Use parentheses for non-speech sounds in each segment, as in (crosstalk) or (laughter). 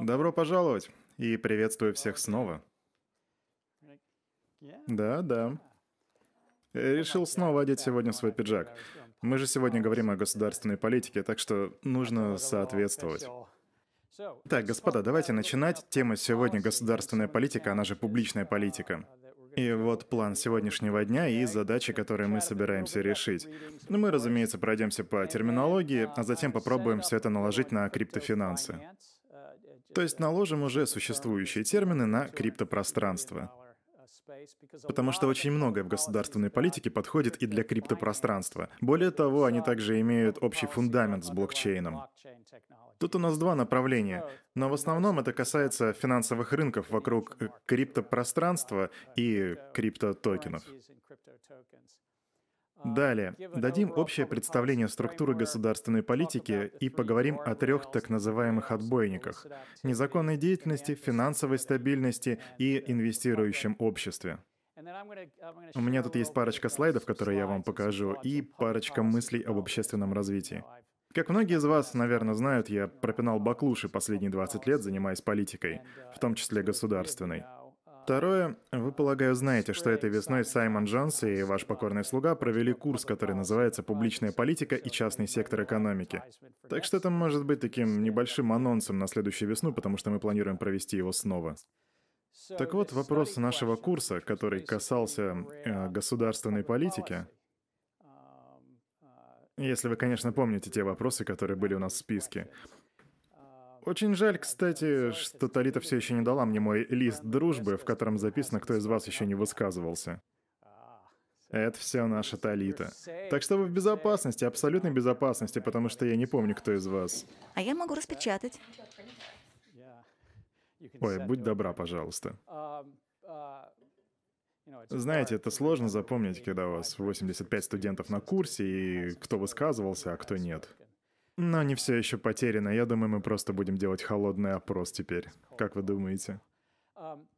Добро пожаловать и приветствую всех снова. Да, да. Решил снова одеть сегодня свой пиджак. Мы же сегодня говорим о государственной политике, так что нужно соответствовать. Так, господа, давайте начинать. Тема сегодня государственная политика, она же публичная политика. И вот план сегодняшнего дня и задачи, которые мы собираемся решить. Ну, мы, разумеется, пройдемся по терминологии, а затем попробуем все это наложить на криптофинансы. То есть наложим уже существующие термины на криптопространство. Потому что очень многое в государственной политике подходит и для криптопространства. Более того, они также имеют общий фундамент с блокчейном. Тут у нас два направления, но в основном это касается финансовых рынков вокруг криптопространства и криптотокенов. Далее, дадим общее представление структуры государственной политики и поговорим о трех так называемых отбойниках — незаконной деятельности, финансовой стабильности и инвестирующем обществе. У меня тут есть парочка слайдов, которые я вам покажу, и парочка мыслей об общественном развитии. Как многие из вас, наверное, знают, я пропинал баклуши последние 20 лет, занимаясь политикой, в том числе государственной. Второе, вы, полагаю, знаете, что этой весной Саймон Джонс и ваш покорный слуга провели курс, который называется «Публичная политика и частный сектор экономики». Так что это может быть таким небольшим анонсом на следующую весну, потому что мы планируем провести его снова. Так вот, вопрос нашего курса, который касался э, государственной политики, если вы, конечно, помните те вопросы, которые были у нас в списке. Очень жаль, кстати, что Талита все еще не дала мне мой лист дружбы, в котором записано, кто из вас еще не высказывался. Это все наша Талита. Так что вы в безопасности, абсолютной безопасности, потому что я не помню, кто из вас. А я могу распечатать. Ой, будь добра, пожалуйста. Знаете, это сложно запомнить, когда у вас 85 студентов на курсе, и кто высказывался, а кто нет. Но не все еще потеряно. Я думаю, мы просто будем делать холодный опрос теперь. Как вы думаете?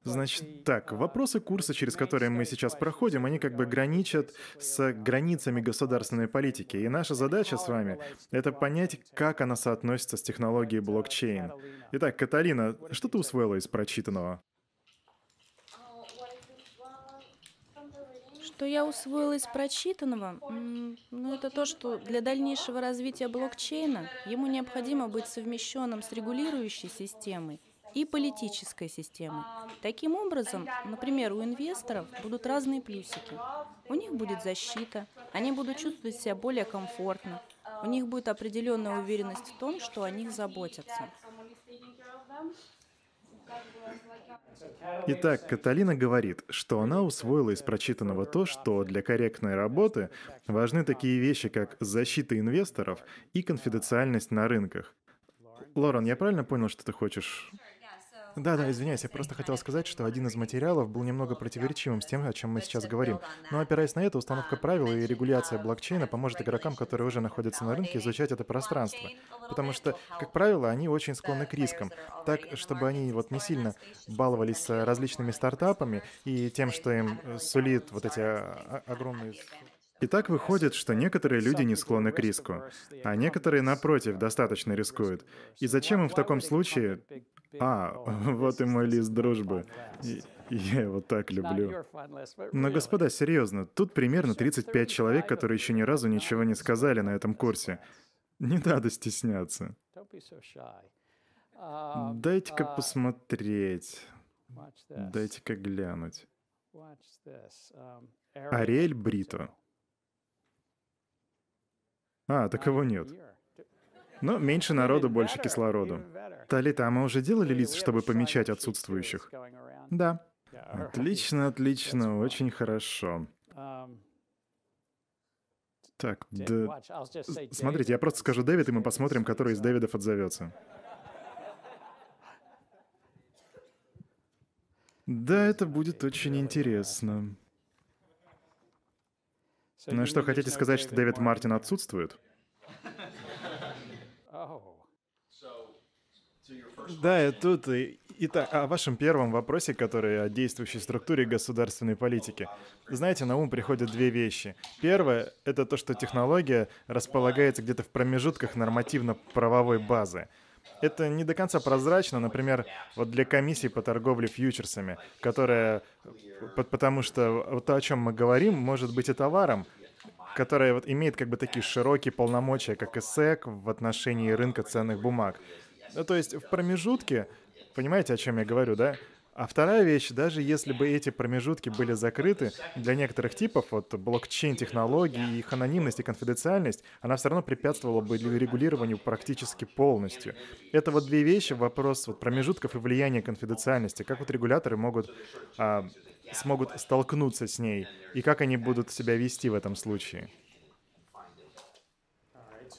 Значит, так, вопросы курса, через которые мы сейчас проходим, они как бы граничат с границами государственной политики. И наша задача с вами — это понять, как она соотносится с технологией блокчейн. Итак, Каталина, что ты усвоила из прочитанного? Что я усвоила из прочитанного? Ну, это то, что для дальнейшего развития блокчейна ему необходимо быть совмещенным с регулирующей системой и политической системой. Таким образом, например, у инвесторов будут разные плюсики. У них будет защита, они будут чувствовать себя более комфортно, у них будет определенная уверенность в том, что о них заботятся. Итак, Каталина говорит, что она усвоила из прочитанного то, что для корректной работы важны такие вещи, как защита инвесторов и конфиденциальность на рынках. Лорен, я правильно понял, что ты хочешь да, да, извиняюсь, я просто хотел сказать, что один из материалов был немного противоречивым с тем, о чем мы сейчас говорим. Но опираясь на это, установка правил и регуляция блокчейна поможет игрокам, которые уже находятся на рынке, изучать это пространство. Потому что, как правило, они очень склонны к рискам. Так, чтобы они вот не сильно баловались различными стартапами и тем, что им сулит вот эти огромные и так выходит, что некоторые люди не склонны к риску, а некоторые, напротив, достаточно рискуют. И зачем им в таком случае... А, (laughs) вот и мой лист дружбы. И, я его так люблю. Но, господа, серьезно, тут примерно 35 человек, которые еще ни разу ничего не сказали на этом курсе. (laughs) Не надо стесняться. Дайте-ка посмотреть. Дайте-ка глянуть. Ариэль Брито. А, таково нет. Но меньше народу, больше кислороду. Талита, а мы уже делали лист, чтобы помечать отсутствующих? Да. Отлично, отлично, очень хорошо. Так, да... Смотрите, я просто скажу Дэвид, и мы посмотрим, который из Дэвидов отзовется. Да, это будет очень интересно. Ну что, хотите сказать, что Дэвид Мартин отсутствует? Да, тут... Итак, о вашем первом вопросе, который о действующей структуре государственной политики. Знаете, на ум приходят две вещи. Первое — это то, что технология располагается где-то в промежутках нормативно-правовой базы. это не до конца прозрачно, например, вот для комиссии по торговле фьючерсами, которая, потому что вот то, о чем мы говорим, может быть и товаром, которая вот имеет как бы такие широкие полномочия, как и СЭК в отношении рынка ценных бумаг. Ну, то есть в промежутке, понимаете, о чем я говорю, да? А вторая вещь, даже если бы эти промежутки были закрыты, для некоторых типов, вот блокчейн-технологий, их анонимность и конфиденциальность, она все равно препятствовала бы регулированию практически полностью. Это вот две вещи, вопрос вот промежутков и влияния конфиденциальности. Как вот регуляторы могут, а, смогут столкнуться с ней, и как они будут себя вести в этом случае?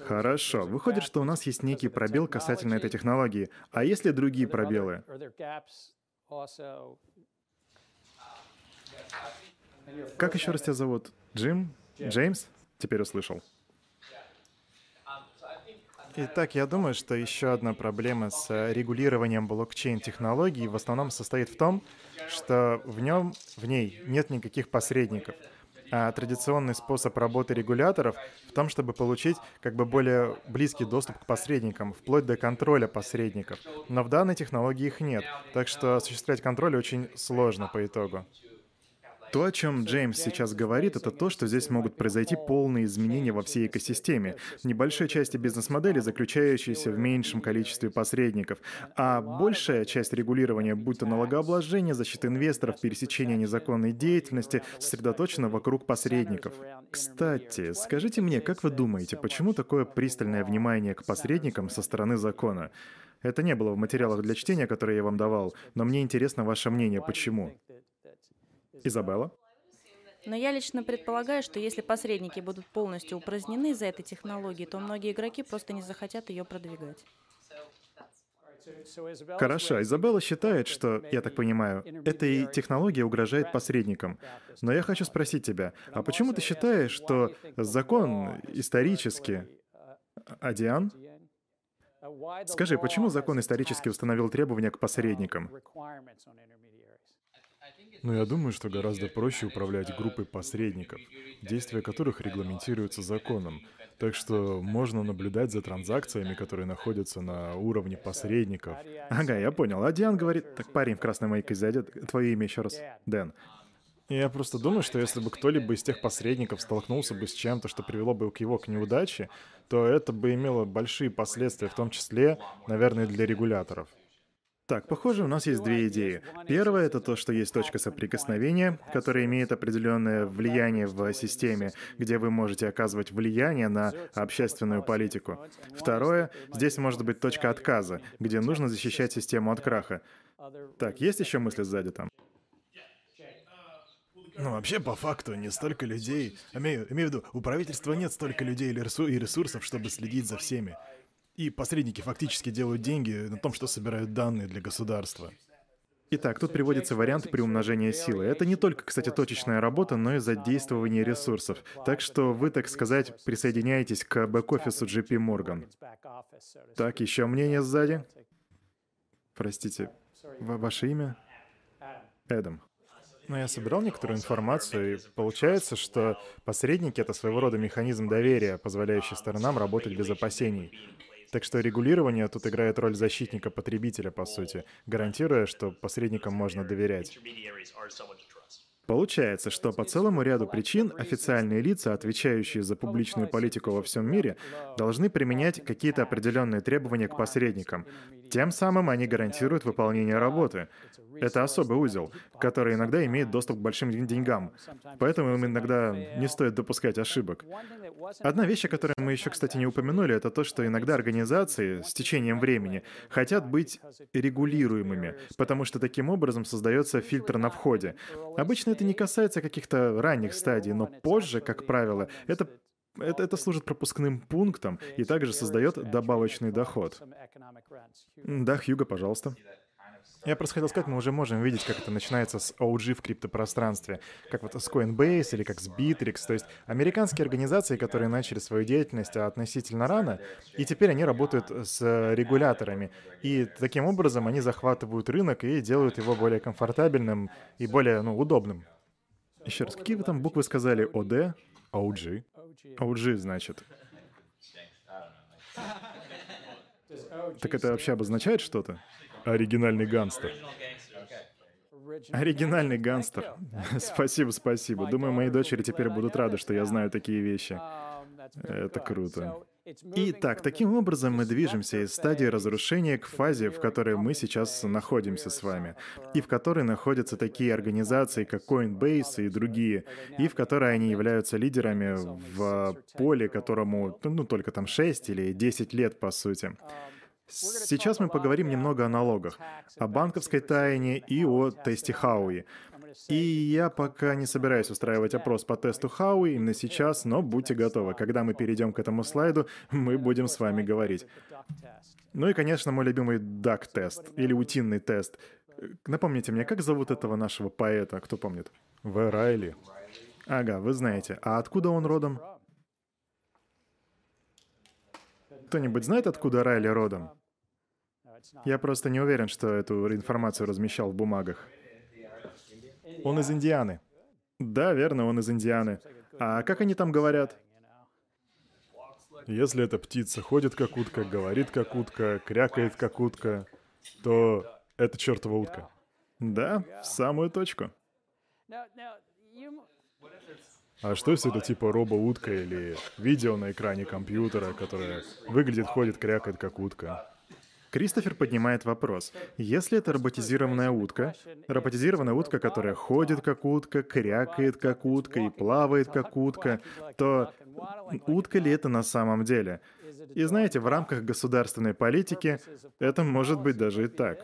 Хорошо. Выходит, что у нас есть некий пробел касательно этой технологии. А есть ли другие пробелы? Как еще раз тебя зовут? Джим? Джеймс? Теперь услышал. Итак, я думаю, что еще одна проблема с регулированием блокчейн-технологий в основном состоит в том, что в нем, в ней нет никаких посредников. А традиционный способ работы регуляторов в том, чтобы получить как бы более близкий доступ к посредникам, вплоть до контроля посредников. Но в данной технологии их нет, так что осуществлять контроль очень сложно по итогу. То, о чем Джеймс сейчас говорит, это то, что здесь могут произойти полные изменения во всей экосистеме. Небольшая часть бизнес-модели, заключающаяся в меньшем количестве посредников, а большая часть регулирования, будь то налогообложение, защита инвесторов, пересечение незаконной деятельности, сосредоточена вокруг посредников. Кстати, скажите мне, как вы думаете, почему такое пристальное внимание к посредникам со стороны закона? Это не было в материалах для чтения, которые я вам давал, но мне интересно ваше мнение, почему. Изабелла? Но я лично предполагаю, что если посредники будут полностью упразднены из-за этой технологии, то многие игроки просто не захотят ее продвигать. Хорошо, Изабелла считает, что, я так понимаю, эта технология угрожает посредникам. Но я хочу спросить тебя, а почему ты считаешь, что закон исторически... Адиан? Скажи, почему закон исторически установил требования к посредникам? Но я думаю, что гораздо проще управлять группой посредников, действия которых регламентируются законом. Так что можно наблюдать за транзакциями, которые находятся на уровне посредников. Ага, я понял. А Диан говорит, так парень в красной майке зайдет. Твое имя еще раз? Дэн. Я просто думаю, что если бы кто-либо из тех посредников столкнулся бы с чем-то, что привело бы к его к неудаче, то это бы имело большие последствия, в том числе, наверное, для регуляторов. Так, похоже, у нас есть две идеи. Первая — это то, что есть точка соприкосновения, которая имеет определенное влияние в системе, где вы можете оказывать влияние на общественную политику. Второе — здесь может быть точка отказа, где нужно защищать систему от краха. Так, есть еще мысли сзади там? Ну, вообще, по факту, не столько людей... Имею, имею в виду, у правительства нет столько людей и ресурсов, чтобы следить за всеми. И посредники фактически делают деньги на том, что собирают данные для государства. Итак, тут приводится вариант приумножения силы. Это не только, кстати, точечная работа, но и задействование ресурсов. Так что вы, так сказать, присоединяетесь к бэк-офису JP Morgan. Так, еще мнение сзади? Простите, ваше имя? Эдам. Но я собирал некоторую информацию, и получается, что посредники — это своего рода механизм доверия, позволяющий сторонам работать без опасений. Так что регулирование тут играет роль защитника потребителя, по сути, гарантируя, что посредникам можно доверять. Получается, что по целому ряду причин официальные лица, отвечающие за публичную политику во всем мире, должны применять какие-то определенные требования к посредникам. Тем самым они гарантируют выполнение работы. Это особый узел, который иногда имеет доступ к большим деньгам. Поэтому им иногда не стоит допускать ошибок. Одна вещь, о которой мы еще, кстати, не упомянули, это то, что иногда организации с течением времени хотят быть регулируемыми, потому что таким образом создается фильтр на входе. Обычно это не касается каких-то ранних стадий, но позже, как правило, это это, это служит пропускным пунктом и также создает добавочный доход. Да, Хьюго, пожалуйста. Я просто хотел сказать, мы уже можем видеть, как это начинается с OG в криптопространстве, как вот с Coinbase или как с Bittrex, то есть американские организации, которые начали свою деятельность относительно рано, и теперь они работают с регуляторами. И таким образом они захватывают рынок и делают его более комфортабельным и более ну, удобным. Еще раз, какие вы там буквы сказали? ОД? OG? OG, значит. Так это вообще обозначает что-то? Оригинальный гангстер. Оригинальный гангстер. (laughs) Спасибо, спасибо. Думаю, мои дочери теперь будут рады, что я знаю такие вещи. Это круто. Итак, таким образом мы движемся из стадии разрушения к фазе, в которой мы сейчас находимся с вами, и в которой находятся такие организации, как Coinbase и другие, и в которой они являются лидерами в поле, которому, ну, только там 6 или 10 лет, по сути. Сейчас мы поговорим немного о налогах, о банковской тайне и о тесте Хауи. И я пока не собираюсь устраивать опрос по тесту Хауи именно сейчас, но будьте готовы. Когда мы перейдем к этому слайду, мы будем с вами говорить. Ну и, конечно, мой любимый дак-тест или утиный тест. Напомните мне, как зовут этого нашего поэта, кто помнит? В. Райли. Ага, вы знаете. А откуда он родом? Кто-нибудь знает, откуда Райли родом? Я просто не уверен, что эту информацию размещал в бумагах. Он из Индианы. Да, верно, он из Индианы. А как они там говорят? Если эта птица ходит как утка, говорит как утка, крякает как утка, то это чертова утка. Да, в самую точку. А что если это типа робо-утка или видео на экране компьютера, которое выглядит, ходит, крякает как утка? Кристофер поднимает вопрос. Если это роботизированная утка, роботизированная утка, которая ходит как утка, крякает как утка и плавает как утка, то утка ли это на самом деле? И знаете, в рамках государственной политики это может быть даже и так.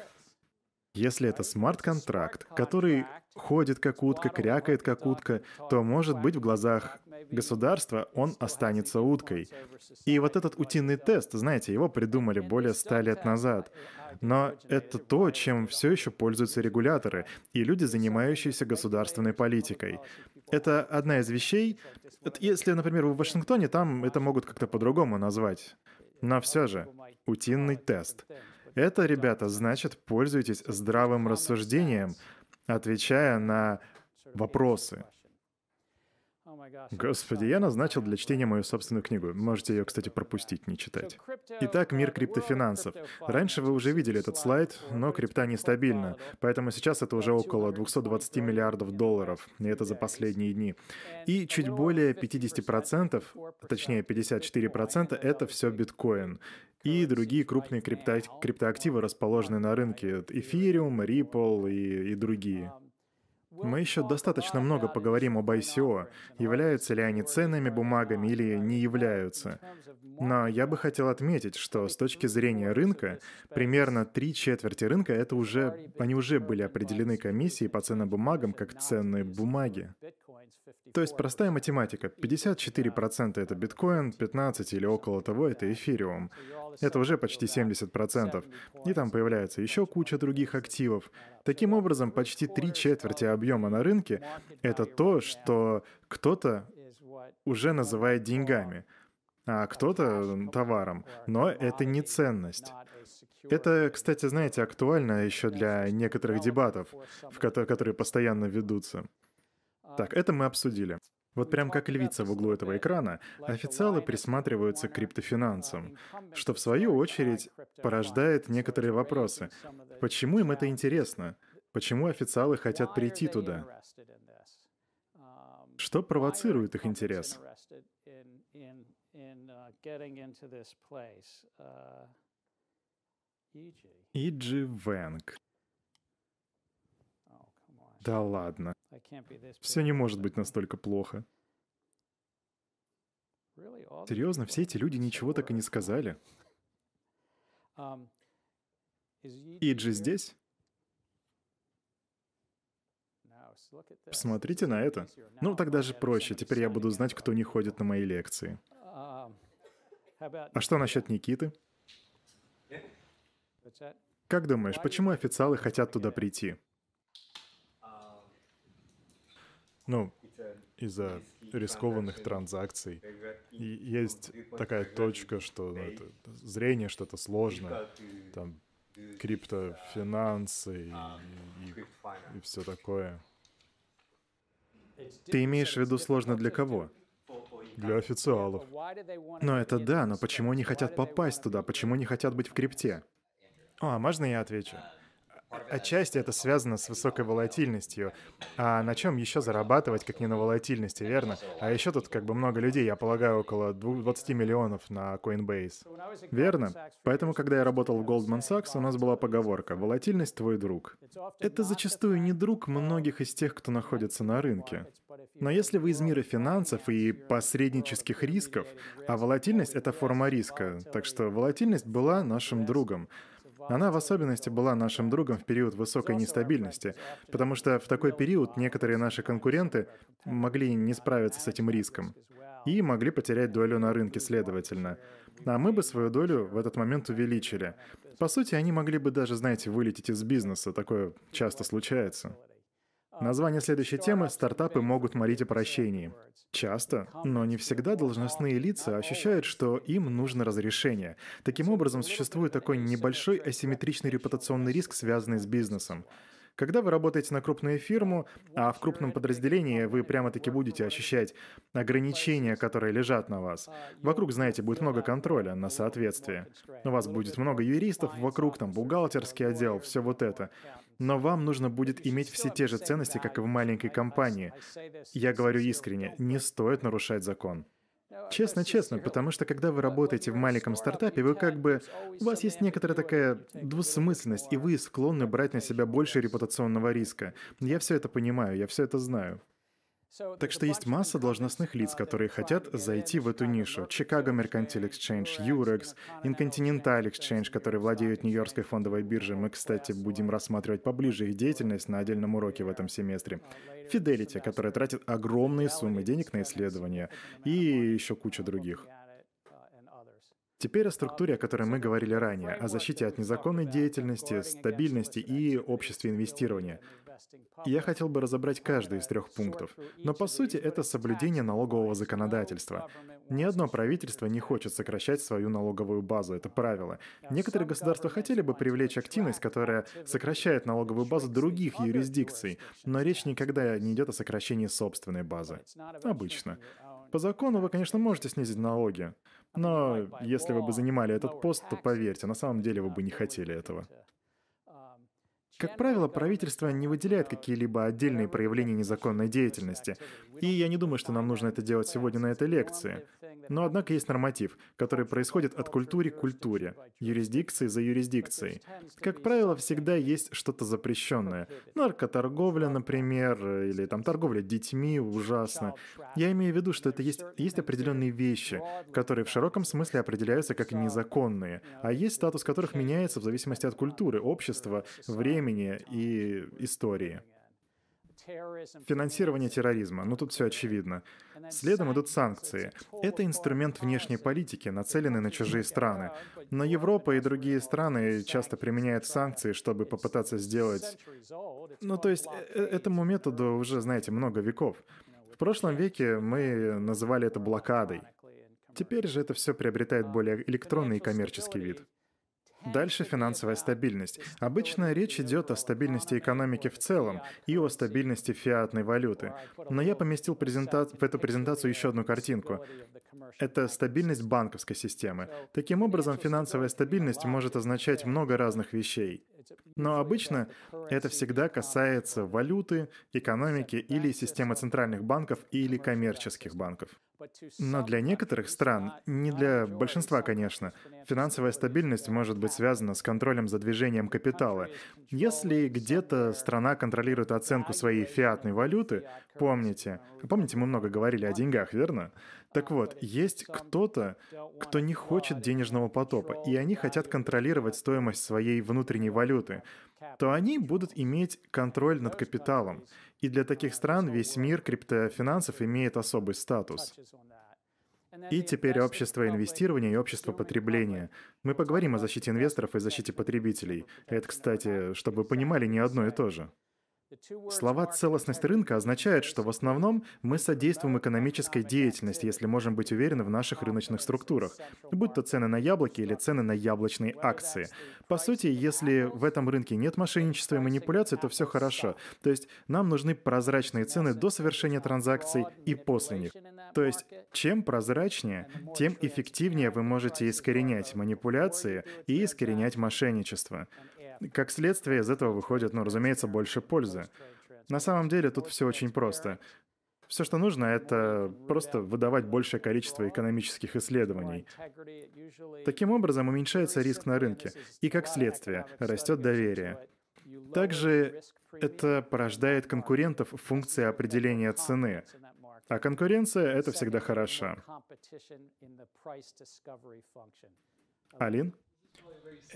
Если это смарт-контракт, который ходит как утка, крякает как утка, то, может быть, в глазах государства он останется уткой. И вот этот утиный тест, знаете, его придумали более ста лет назад. Но это то, чем все еще пользуются регуляторы и люди, занимающиеся государственной политикой. Это одна из вещей. Если, например, в Вашингтоне, там это могут как-то по-другому назвать. Но все же, утиный тест — это, ребята, значит, пользуйтесь здравым рассуждением, отвечая на вопросы. Господи, я назначил для чтения мою собственную книгу. Можете ее, кстати, пропустить, не читать. Итак, мир криптофинансов. Раньше вы уже видели этот слайд, но крипта нестабильна, поэтому сейчас это уже около 220 миллиардов долларов, и это за последние дни. И чуть более 50%, точнее 54% это все биткоин и другие крупные крипто криптоактивы расположены на рынке. Ethereum, Ripple и, и другие. Мы еще достаточно много поговорим об ICO, являются ли они ценными бумагами или не являются. Но я бы хотел отметить, что с точки зрения рынка, примерно три четверти рынка это уже, они уже были определены комиссией по ценным бумагам как ценные бумаги. То есть простая математика. 54% это биткоин, 15 или около того это эфириум. Это уже почти 70%. И там появляется еще куча других активов. Таким образом, почти три четверти объема на рынке — это то, что кто-то уже называет деньгами, а кто-то — товаром. Но это не ценность. Это, кстати, знаете, актуально еще для некоторых дебатов, в которые постоянно ведутся. Так, это мы обсудили. Вот прям как львица в углу этого экрана, официалы присматриваются к криптофинансам, что в свою очередь порождает некоторые вопросы. Почему им это интересно? Почему официалы хотят прийти туда? Что провоцирует их интерес? Иджи Вэнг. Да ладно. Все не может быть настолько плохо. Серьезно, все эти люди ничего так и не сказали? Иджи здесь? Посмотрите на это. Ну, тогда же проще. Теперь я буду знать, кто не ходит на мои лекции. А что насчет Никиты? Как думаешь, почему официалы хотят туда прийти? Ну, из-за рискованных транзакций. И есть такая точка, что ну, это зрение что-то сложно, там криптофинансы и, и, и все такое. Ты имеешь в виду сложно для кого? Для официалов. Но это да, но почему они хотят попасть туда? Почему не хотят быть в крипте? А можно я отвечу? Отчасти это связано с высокой волатильностью. А на чем еще зарабатывать, как не на волатильности, верно? А еще тут как бы много людей, я полагаю, около 20 миллионов на Coinbase. Верно? Поэтому, когда я работал в Goldman Sachs, у нас была поговорка «волатильность твой друг». Это зачастую не друг многих из тех, кто находится на рынке. Но если вы из мира финансов и посреднических рисков, а волатильность — это форма риска, так что волатильность была нашим другом. Она в особенности была нашим другом в период высокой нестабильности, потому что в такой период некоторые наши конкуренты могли не справиться с этим риском и могли потерять долю на рынке, следовательно. А мы бы свою долю в этот момент увеличили. По сути, они могли бы даже, знаете, вылететь из бизнеса. Такое часто случается. Название следующей темы «Стартапы могут молить о прощении». Часто, но не всегда должностные лица ощущают, что им нужно разрешение. Таким образом, существует такой небольшой асимметричный репутационный риск, связанный с бизнесом. Когда вы работаете на крупную фирму, а в крупном подразделении вы прямо-таки будете ощущать ограничения, которые лежат на вас. Вокруг, знаете, будет много контроля на соответствие. У вас будет много юристов вокруг, там бухгалтерский отдел, все вот это. Но вам нужно будет иметь все те же ценности, как и в маленькой компании. Я говорю искренне, не стоит нарушать закон. Честно-честно, потому что когда вы работаете в маленьком стартапе, вы как бы... У вас есть некоторая такая двусмысленность, и вы склонны брать на себя больше репутационного риска. Я все это понимаю, я все это знаю. Так что есть масса должностных лиц, которые хотят зайти в эту нишу. Chicago Mercantile Exchange, Eurex, Incontinental Exchange, которые владеют Нью-Йоркской фондовой биржей. Мы, кстати, будем рассматривать поближе их деятельность на отдельном уроке в этом семестре. Fidelity, которая тратит огромные суммы денег на исследования. И еще куча других. Теперь о структуре, о которой мы говорили ранее, о защите от незаконной деятельности, стабильности и обществе инвестирования. Я хотел бы разобрать каждый из трех пунктов, но по сути это соблюдение налогового законодательства. Ни одно правительство не хочет сокращать свою налоговую базу, это правило. Некоторые государства хотели бы привлечь активность, которая сокращает налоговую базу других юрисдикций, но речь никогда не идет о сокращении собственной базы. Обычно. По закону вы, конечно, можете снизить налоги, но если вы бы занимали этот пост, то поверьте, на самом деле вы бы не хотели этого. Как правило, правительство не выделяет какие-либо отдельные проявления незаконной деятельности. И я не думаю, что нам нужно это делать сегодня на этой лекции. Но однако есть норматив, который происходит от культуры к культуре, юрисдикции за юрисдикцией. Как правило, всегда есть что-то запрещенное. Наркоторговля, например, или там торговля детьми ужасно. Я имею в виду, что это есть, есть определенные вещи, которые в широком смысле определяются как незаконные, а есть статус которых меняется в зависимости от культуры, общества, времени и истории. Финансирование терроризма. Ну тут все очевидно. Следом идут санкции. Это инструмент внешней политики, нацеленный на чужие страны. Но Европа и другие страны часто применяют санкции, чтобы попытаться сделать... Ну то есть э, этому методу уже, знаете, много веков. В прошлом веке мы называли это блокадой. Теперь же это все приобретает более электронный и коммерческий вид. Дальше финансовая стабильность. Обычно речь идет о стабильности экономики в целом и о стабильности фиатной валюты. Но я поместил презента... в эту презентацию еще одну картинку. Это стабильность банковской системы. Таким образом, финансовая стабильность может означать много разных вещей. Но обычно это всегда касается валюты, экономики или системы центральных банков или коммерческих банков. Но для некоторых стран, не для большинства, конечно, финансовая стабильность может быть связана с контролем за движением капитала. Если где-то страна контролирует оценку своей фиатной валюты, помните, помните, мы много говорили о деньгах, верно? Так вот, есть кто-то, кто не хочет денежного потопа, и они хотят контролировать стоимость своей внутренней валюты, то они будут иметь контроль над капиталом. И для таких стран весь мир криптофинансов имеет особый статус. И теперь общество инвестирования и общество потребления. Мы поговорим о защите инвесторов и защите потребителей. Это, кстати, чтобы вы понимали, не одно и то же. Слова «целостность рынка» означают, что в основном мы содействуем экономической деятельности, если можем быть уверены в наших рыночных структурах, будь то цены на яблоки или цены на яблочные акции. По сути, если в этом рынке нет мошенничества и манипуляций, то все хорошо. То есть нам нужны прозрачные цены до совершения транзакций и после них. То есть чем прозрачнее, тем эффективнее вы можете искоренять манипуляции и искоренять мошенничество. Как следствие из этого выходит, ну, разумеется, больше пользы. На самом деле тут все очень просто. Все, что нужно, это просто выдавать большее количество экономических исследований. Таким образом уменьшается риск на рынке, и как следствие растет доверие. Также это порождает конкурентов в функции определения цены. А конкуренция — это всегда хорошо. Алин?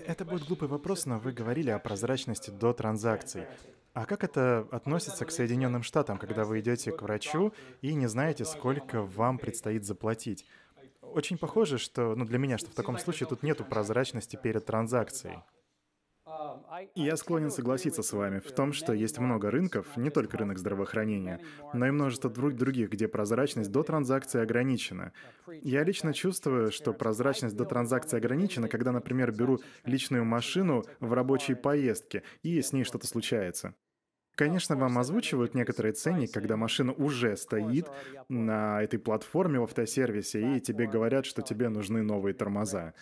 Это будет глупый вопрос, но вы говорили о прозрачности до транзакций. А как это относится к Соединенным Штатам, когда вы идете к врачу и не знаете, сколько вам предстоит заплатить? Очень похоже, что, ну для меня, что в таком случае тут нету прозрачности перед транзакцией. Я склонен согласиться с вами в том, что есть много рынков, не только рынок здравоохранения, но и множество других, где прозрачность до транзакции ограничена. Я лично чувствую, что прозрачность до транзакции ограничена, когда, например, беру личную машину в рабочей поездке, и с ней что-то случается. Конечно, вам озвучивают некоторые ценник, когда машина уже стоит на этой платформе в автосервисе, и тебе говорят, что тебе нужны новые тормоза.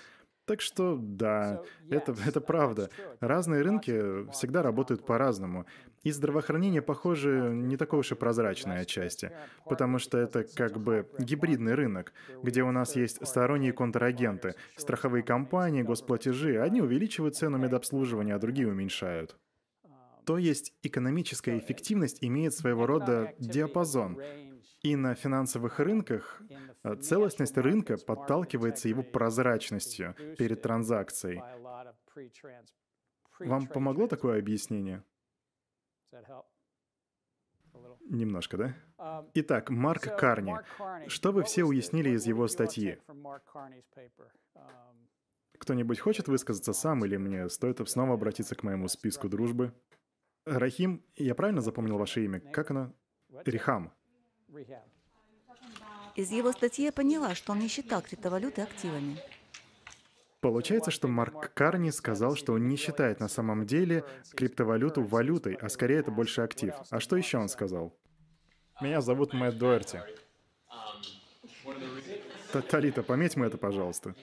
Так что да, это, это правда. Разные рынки всегда работают по-разному. И здравоохранение, похоже, не такое уж и прозрачное отчасти, потому что это как бы гибридный рынок, где у нас есть сторонние контрагенты, страховые компании, госплатежи. Одни увеличивают цену медобслуживания, а другие уменьшают. То есть экономическая эффективность имеет своего рода диапазон, и на финансовых рынках э, целостность рынка подталкивается его прозрачностью перед транзакцией. Вам помогло такое объяснение? Немножко, да? Итак, Марк Карни. Что вы все уяснили из его статьи? Кто-нибудь хочет высказаться сам, или мне стоит снова обратиться к моему списку дружбы? Рахим, я правильно запомнил ваше имя? Как оно? Рихам. Из его статьи я поняла, что он не считал криптовалюты активами. Получается, что Марк Карни сказал, что он не считает на самом деле криптовалюту валютой, а скорее это больше актив. А что еще он сказал? Меня зовут Мэтт Дуэрти. Талита, пометь мы это, пожалуйста.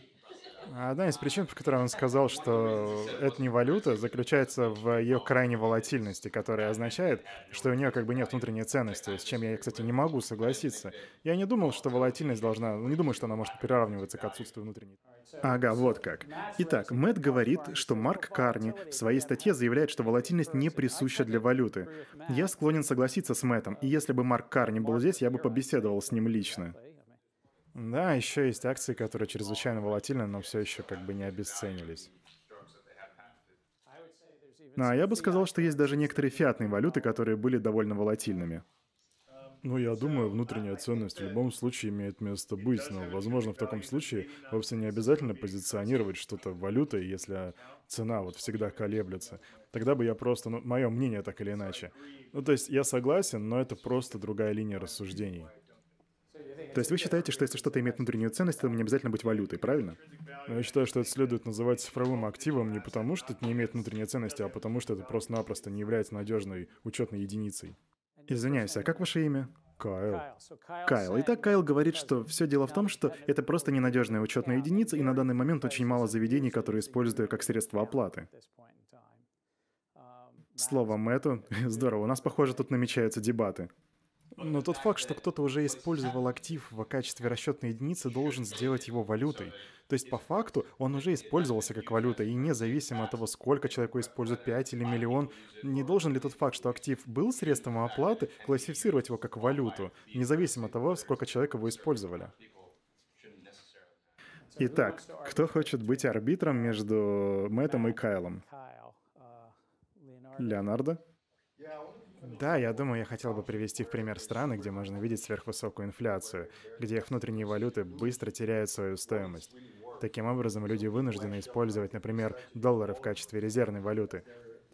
Одна из причин, по которой он сказал, что это не валюта, заключается в ее крайней волатильности, которая означает, что у нее как бы нет внутренней ценности, с чем я, кстати, не могу согласиться. Я не думал, что волатильность должна... Ну, не думаю, что она может приравниваться к отсутствию внутренней. Ага, вот как. Итак, Мэтт говорит, что Марк Карни в своей статье заявляет, что волатильность не присуща для валюты. Я склонен согласиться с Мэттом, и если бы Марк Карни был здесь, я бы побеседовал с ним лично. Да, еще есть акции, которые чрезвычайно волатильны, но все еще как бы не обесценились. Ну, а я бы сказал, что есть даже некоторые фиатные валюты, которые были довольно волатильными. Ну, я думаю, внутренняя ценность в любом случае имеет место быть, но, возможно, в таком случае вовсе не обязательно позиционировать что-то валютой, если цена вот всегда колеблется. Тогда бы я просто, ну, мое мнение так или иначе. Ну, то есть я согласен, но это просто другая линия рассуждений. То есть вы считаете, что если что-то имеет внутреннюю ценность, то не обязательно быть валютой, правильно? Я считаю, что это следует называть цифровым активом не потому, что это не имеет внутренней ценности, а потому, что это просто-напросто не является надежной учетной единицей. Извиняюсь, а как ваше имя? Кайл. Кайл. Итак, Кайл говорит, что все дело в том, что это просто ненадежная учетная единица, и на данный момент очень мало заведений, которые используют ее как средство оплаты. Словом, это (laughs) здорово. У нас, похоже, тут намечаются дебаты. Но тот факт, что кто-то уже использовал актив в качестве расчетной единицы, должен сделать его валютой. То есть по факту он уже использовался как валюта, и независимо от того, сколько человеку использует 5 или миллион, не должен ли тот факт, что актив был средством оплаты, классифицировать его как валюту, независимо от того, сколько человек его использовали? Итак, кто хочет быть арбитром между Мэттом и Кайлом? Леонардо? Да, я думаю, я хотел бы привести в пример страны, где можно видеть сверхвысокую инфляцию, где их внутренние валюты быстро теряют свою стоимость. Таким образом, люди вынуждены использовать, например, доллары в качестве резервной валюты.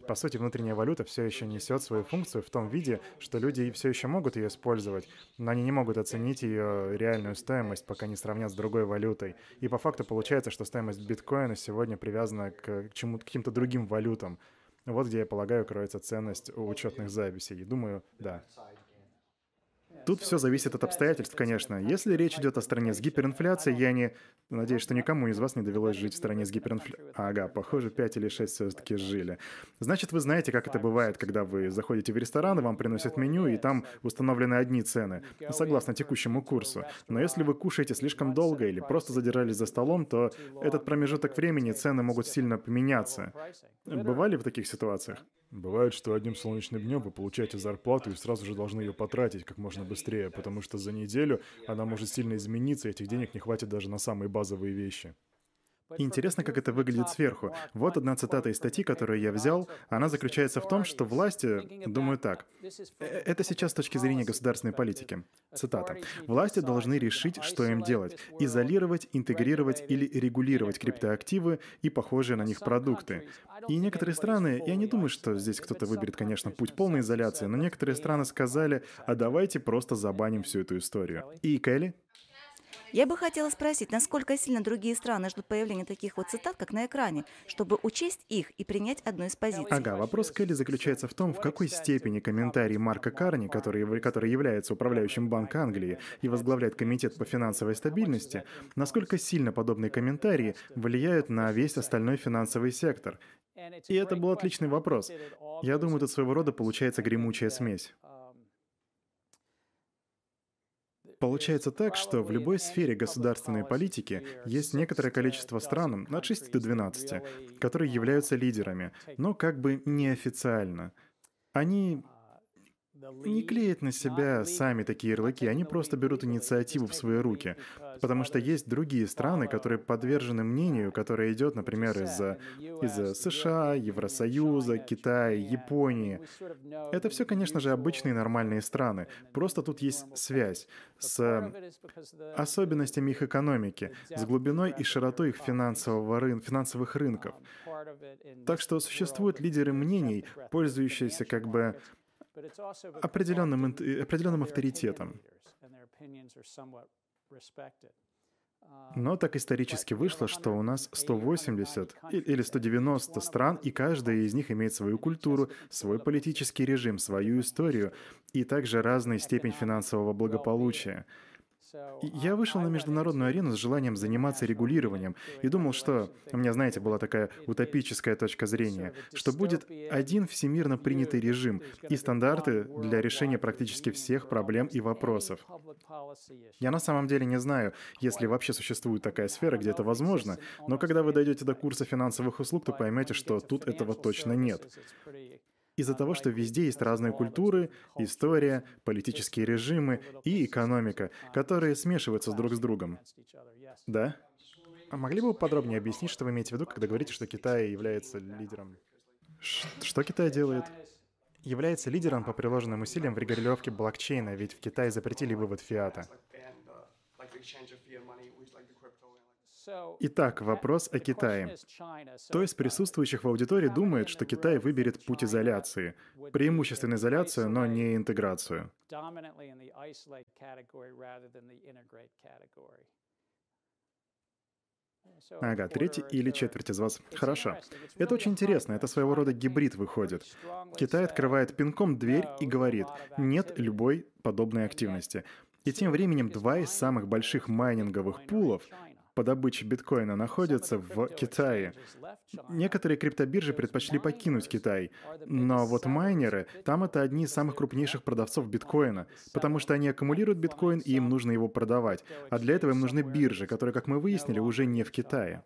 По сути, внутренняя валюта все еще несет свою функцию в том виде, что люди все еще могут ее использовать, но они не могут оценить ее реальную стоимость, пока не сравнят с другой валютой. И по факту получается, что стоимость биткоина сегодня привязана к чему каким-то другим валютам. Вот где, я полагаю, кроется ценность учетных записей. Думаю, да. Тут все зависит от обстоятельств, конечно. Если речь идет о стране с гиперинфляцией, я не... Надеюсь, что никому из вас не довелось жить в стране с гиперинфляцией. Ага, похоже, 5 или 6 все-таки жили. Значит, вы знаете, как это бывает, когда вы заходите в ресторан, и вам приносят меню, и там установлены одни цены, согласно текущему курсу. Но если вы кушаете слишком долго или просто задержались за столом, то этот промежуток времени цены могут сильно поменяться. Бывали в таких ситуациях? Бывает, что одним солнечным днем вы получаете зарплату и сразу же должны ее потратить как можно быстрее, потому что за неделю она может сильно измениться, и этих денег не хватит даже на самые базовые вещи. Интересно, как это выглядит сверху. Вот одна цитата из статьи, которую я взял. Она заключается в том, что власти думаю так. Э, это сейчас с точки зрения государственной политики. Цитата. «Власти должны решить, что им делать. Изолировать, интегрировать или регулировать криптоактивы и похожие на них продукты. И некоторые страны, я не думаю, что здесь кто-то выберет, конечно, путь полной изоляции, но некоторые страны сказали, а давайте просто забаним всю эту историю. И Келли, я бы хотела спросить, насколько сильно другие страны ждут появления таких вот цитат, как на экране, чтобы учесть их и принять одну из позиций? Ага, вопрос Келли заключается в том, в какой степени комментарии Марка Карни, который, который является управляющим Банка Англии и возглавляет Комитет по финансовой стабильности, насколько сильно подобные комментарии влияют на весь остальной финансовый сектор. И это был отличный вопрос. Я думаю, тут своего рода получается гремучая смесь. Получается так, что в любой сфере государственной политики есть некоторое количество стран, от 6 до 12, которые являются лидерами, но как бы неофициально. Они не клеят на себя сами такие ярлыки, они просто берут инициативу в свои руки. Потому что есть другие страны, которые подвержены мнению, которое идет, например, из-за из США, Евросоюза, Китая, Японии. Это все, конечно же, обычные нормальные страны. Просто тут есть связь с особенностями их экономики, с глубиной и широтой их финансового рын... финансовых рынков. Так что существуют лидеры мнений, пользующиеся как бы определенным, определенным авторитетом. Но так исторически вышло, что у нас 180 или 190 стран, и каждая из них имеет свою культуру, свой политический режим, свою историю и также разную степень финансового благополучия. Я вышел на международную арену с желанием заниматься регулированием и думал, что... У меня, знаете, была такая утопическая точка зрения, что будет один всемирно принятый режим и стандарты для решения практически всех проблем и вопросов. Я на самом деле не знаю, если вообще существует такая сфера, где это возможно, но когда вы дойдете до курса финансовых услуг, то поймете, что тут этого точно нет. Из-за того, что везде есть разные культуры, история, политические режимы и экономика, которые смешиваются друг с другом. Да? А могли бы вы подробнее объяснить, что вы имеете в виду, когда говорите, что Китай является лидером? Ш что Китай делает? Является лидером по приложенным усилиям в регулировке блокчейна, ведь в Китае запретили вывод фиата. Итак, вопрос о Китае. То есть присутствующих в аудитории думает, что Китай выберет путь изоляции, преимущественно изоляцию, но не интеграцию. Ага, третий или четверть из вас. Хорошо. Это очень интересно, это своего рода гибрид выходит. Китай открывает пинком дверь и говорит «нет любой подобной активности». И тем временем два из самых больших майнинговых пулов по добыче биткоина находятся в Китае. Некоторые криптобиржи предпочли покинуть Китай, но вот майнеры, там это одни из самых крупнейших продавцов биткоина, потому что они аккумулируют биткоин и им нужно его продавать, а для этого им нужны биржи, которые, как мы выяснили, уже не в Китае.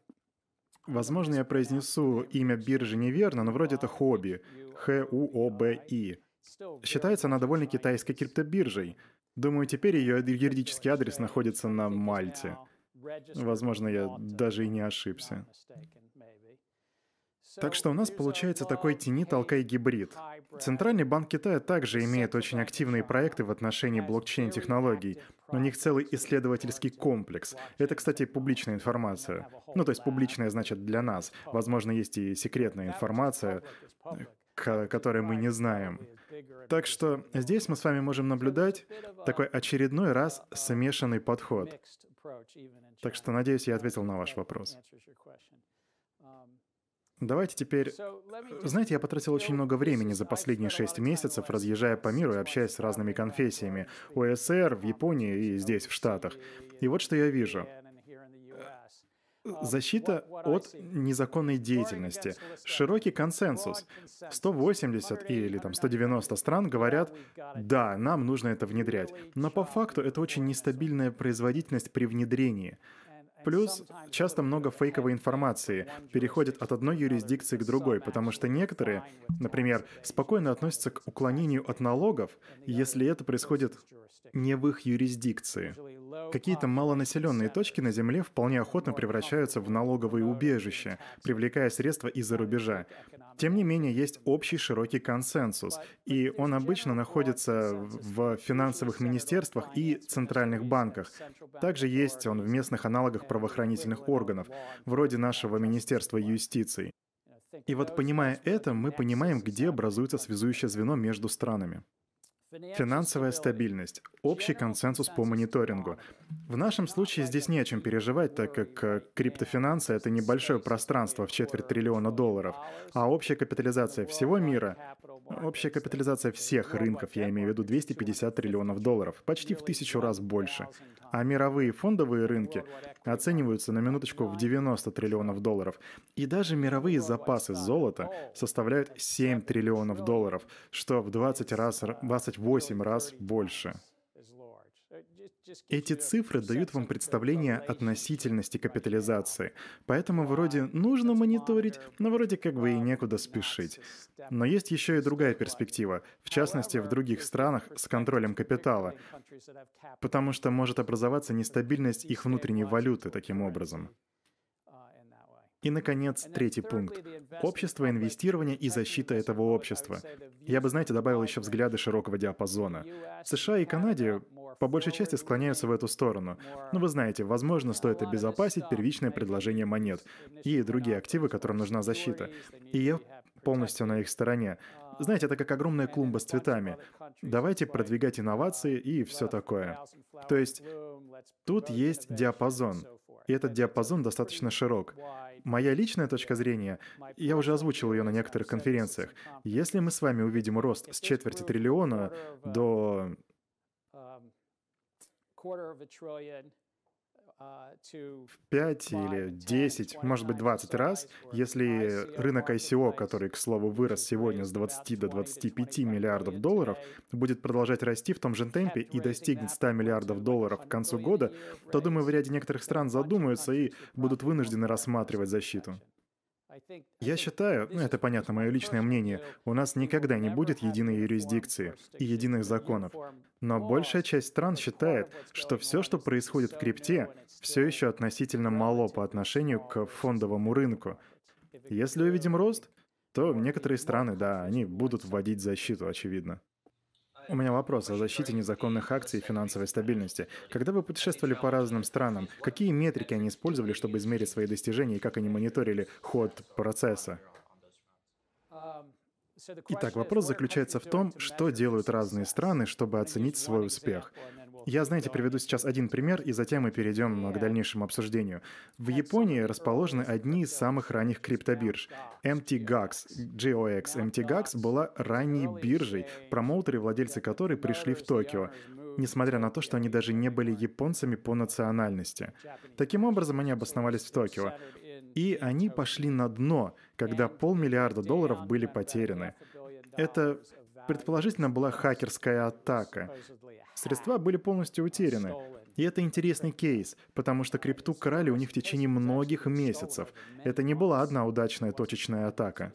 Возможно, я произнесу имя биржи неверно, но вроде это хобби. Х-У-О-Б-И. Считается она довольно китайской криптобиржей. Думаю, теперь ее юридический адрес находится на Мальте. Возможно, я даже и не ошибся. Так что у нас получается такой тени-толкай гибрид. Центральный банк Китая также имеет очень активные проекты в отношении блокчейн-технологий. У них целый исследовательский комплекс. Это, кстати, публичная информация. Ну, то есть публичная значит для нас. Возможно, есть и секретная информация. которые мы не знаем. Так что здесь мы с вами можем наблюдать такой очередной раз смешанный подход. Так что, надеюсь, я ответил на ваш вопрос. Давайте теперь... Знаете, я потратил очень много времени за последние шесть месяцев, разъезжая по миру и общаясь с разными конфессиями. СССР, в Японии и здесь, в Штатах. И вот что я вижу. Защита от незаконной деятельности. Широкий консенсус. 180 или там 190 стран говорят, да, нам нужно это внедрять. Но по факту это очень нестабильная производительность при внедрении. Плюс часто много фейковой информации переходит от одной юрисдикции к другой, потому что некоторые, например, спокойно относятся к уклонению от налогов, если это происходит не в их юрисдикции. Какие-то малонаселенные точки на Земле вполне охотно превращаются в налоговые убежища, привлекая средства из-за рубежа. Тем не менее, есть общий широкий консенсус, и он обычно находится в финансовых министерствах и центральных банках. Также есть он в местных аналогах правоохранительных органов, вроде нашего Министерства юстиции. И вот понимая это, мы понимаем, где образуется связующее звено между странами. Финансовая стабильность. Общий консенсус по мониторингу. В нашем случае здесь не о чем переживать, так как э, криптофинансы — это небольшое пространство в четверть триллиона долларов, а общая капитализация всего мира Общая капитализация всех рынков, я имею в виду 250 триллионов долларов, почти в тысячу раз больше. А мировые фондовые рынки оцениваются на минуточку в 90 триллионов долларов. И даже мировые запасы золота составляют 7 триллионов долларов, что в 20 раз, 28 раз больше. Эти цифры дают вам представление относительности капитализации, поэтому вроде нужно мониторить, но вроде как бы и некуда спешить. Но есть еще и другая перспектива, в частности в других странах с контролем капитала, потому что может образоваться нестабильность их внутренней валюты таким образом. И, наконец, третий пункт. Общество инвестирования и защита этого общества. Я бы, знаете, добавил еще взгляды широкого диапазона. В США и Канаде по большей части склоняются в эту сторону. Но вы знаете, возможно, стоит обезопасить первичное предложение монет и другие активы, которым нужна защита. И я полностью на их стороне. Знаете, это как огромная клумба с цветами. Давайте продвигать инновации и все такое. То есть тут есть диапазон. И этот диапазон достаточно широк. Моя личная точка зрения, я уже озвучил ее на некоторых конференциях, если мы с вами увидим рост с четверти триллиона до 5 или 10, может быть, 20 раз, если рынок ICO, который, к слову, вырос сегодня с 20 до 25 миллиардов долларов, будет продолжать расти в том же темпе и достигнет 100 миллиардов долларов к концу года, то, думаю, в ряде некоторых стран задумаются и будут вынуждены рассматривать защиту. Я считаю, ну это понятно, мое личное мнение, у нас никогда не будет единой юрисдикции и единых законов. Но большая часть стран считает, что все, что происходит в крипте, все еще относительно мало по отношению к фондовому рынку. Если увидим рост, то некоторые страны, да, они будут вводить защиту, очевидно. У меня вопрос о защите незаконных акций и финансовой стабильности. Когда вы путешествовали по разным странам, какие метрики они использовали, чтобы измерить свои достижения и как они мониторили ход процесса? Итак, вопрос заключается в том, что делают разные страны, чтобы оценить свой успех. Я, знаете, приведу сейчас один пример, и затем мы перейдем к дальнейшему обсуждению. В Японии расположены одни из самых ранних криптобирж. MTGOX, GOX MTGOX была ранней биржей, промоутеры владельцы которой пришли в Токио несмотря на то, что они даже не были японцами по национальности. Таким образом, они обосновались в Токио. И они пошли на дно, когда полмиллиарда долларов были потеряны. Это предположительно была хакерская атака. Средства были полностью утеряны. И это интересный кейс, потому что крипту крали у них в течение многих месяцев. Это не была одна удачная точечная атака.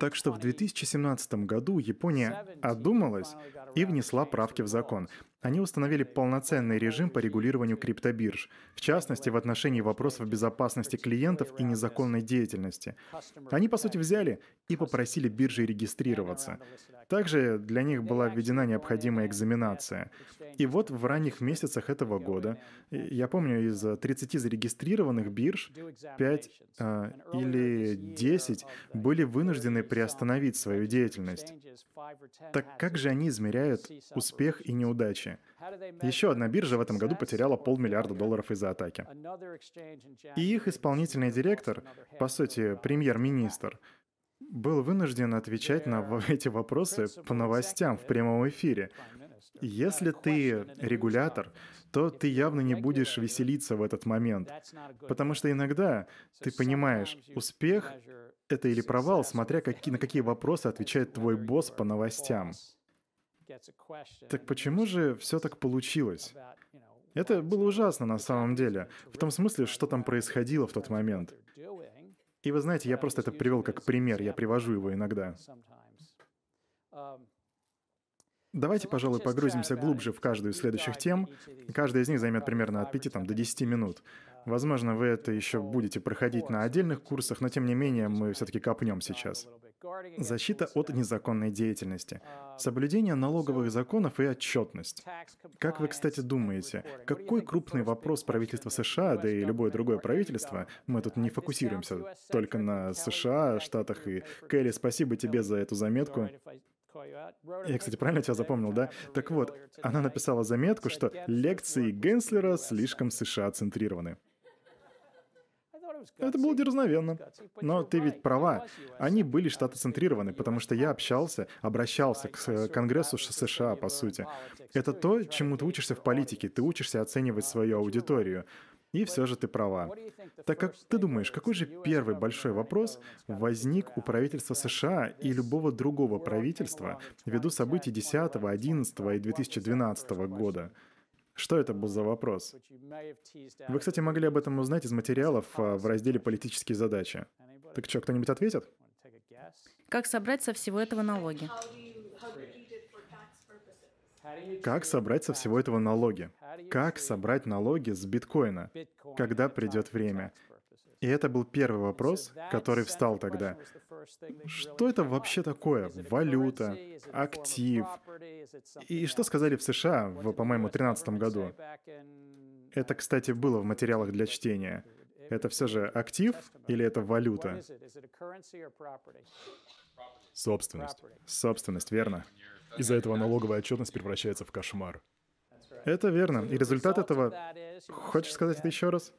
Так что в 2017 году Япония одумалась и внесла правки в закон. Они установили полноценный режим по регулированию криптобирж, в частности, в отношении вопросов безопасности клиентов и незаконной деятельности. Они, по сути, взяли и попросили биржи регистрироваться. Также для них была введена необходимая экзаменация. И вот в ранних месяцах этого года, я помню, из 30 зарегистрированных бирж 5 а, или 10 были вынуждены приостановить свою деятельность. Так как же они измеряют успех и неудачи? Еще одна биржа в этом году потеряла полмиллиарда долларов из-за атаки. И их исполнительный директор, по сути, премьер-министр, был вынужден отвечать на (laughs) эти вопросы по новостям в прямом эфире. Если ты регулятор, то ты явно не будешь веселиться в этот момент. Потому что иногда ты понимаешь, успех — это или провал, смотря какие, на какие вопросы отвечает твой босс по новостям. Так почему же все так получилось? Это было ужасно на самом деле, в том смысле, что там происходило в тот момент. И вы знаете, я просто это привел как пример, я привожу его иногда. Давайте, пожалуй, погрузимся глубже в каждую из следующих тем. Каждая из них займет примерно от 5 там, до 10 минут. Возможно, вы это еще будете проходить на отдельных курсах, но тем не менее мы все-таки копнем сейчас. Защита от незаконной деятельности. Соблюдение налоговых законов и отчетность. Как вы, кстати, думаете, какой крупный вопрос правительства США, да и любое другое правительство, мы тут не фокусируемся только на США, Штатах и... Келли, спасибо тебе за эту заметку. Я, кстати, правильно тебя запомнил, да? Так вот, она написала заметку, что лекции Генслера слишком США-центрированы. Это было дерзновенно. Но ты ведь права. Они были штатоцентрированы, потому что я общался, обращался к Конгрессу США, по сути. Это то, чему ты учишься в политике. Ты учишься оценивать свою аудиторию. И все же ты права. Так как ты думаешь, какой же первый большой вопрос возник у правительства США и любого другого правительства ввиду событий 10, 11 и 2012 года? Что это был за вопрос? Вы, кстати, могли об этом узнать из материалов а, в разделе «Политические задачи». Так что, кто-нибудь ответит? Как собрать со всего этого налоги? Как собрать со всего этого налоги? Как собрать налоги с биткоина, когда придет время? И это был первый вопрос, который встал тогда. Что это вообще такое? Валюта, актив. И что сказали в США в, по-моему, 2013 году? Это, кстати, было в материалах для чтения. Это все же актив или это валюта? Собственность. Собственность, верно. Из-за этого налоговая отчетность превращается в кошмар. Это верно. И результат этого... Хочешь сказать это еще раз?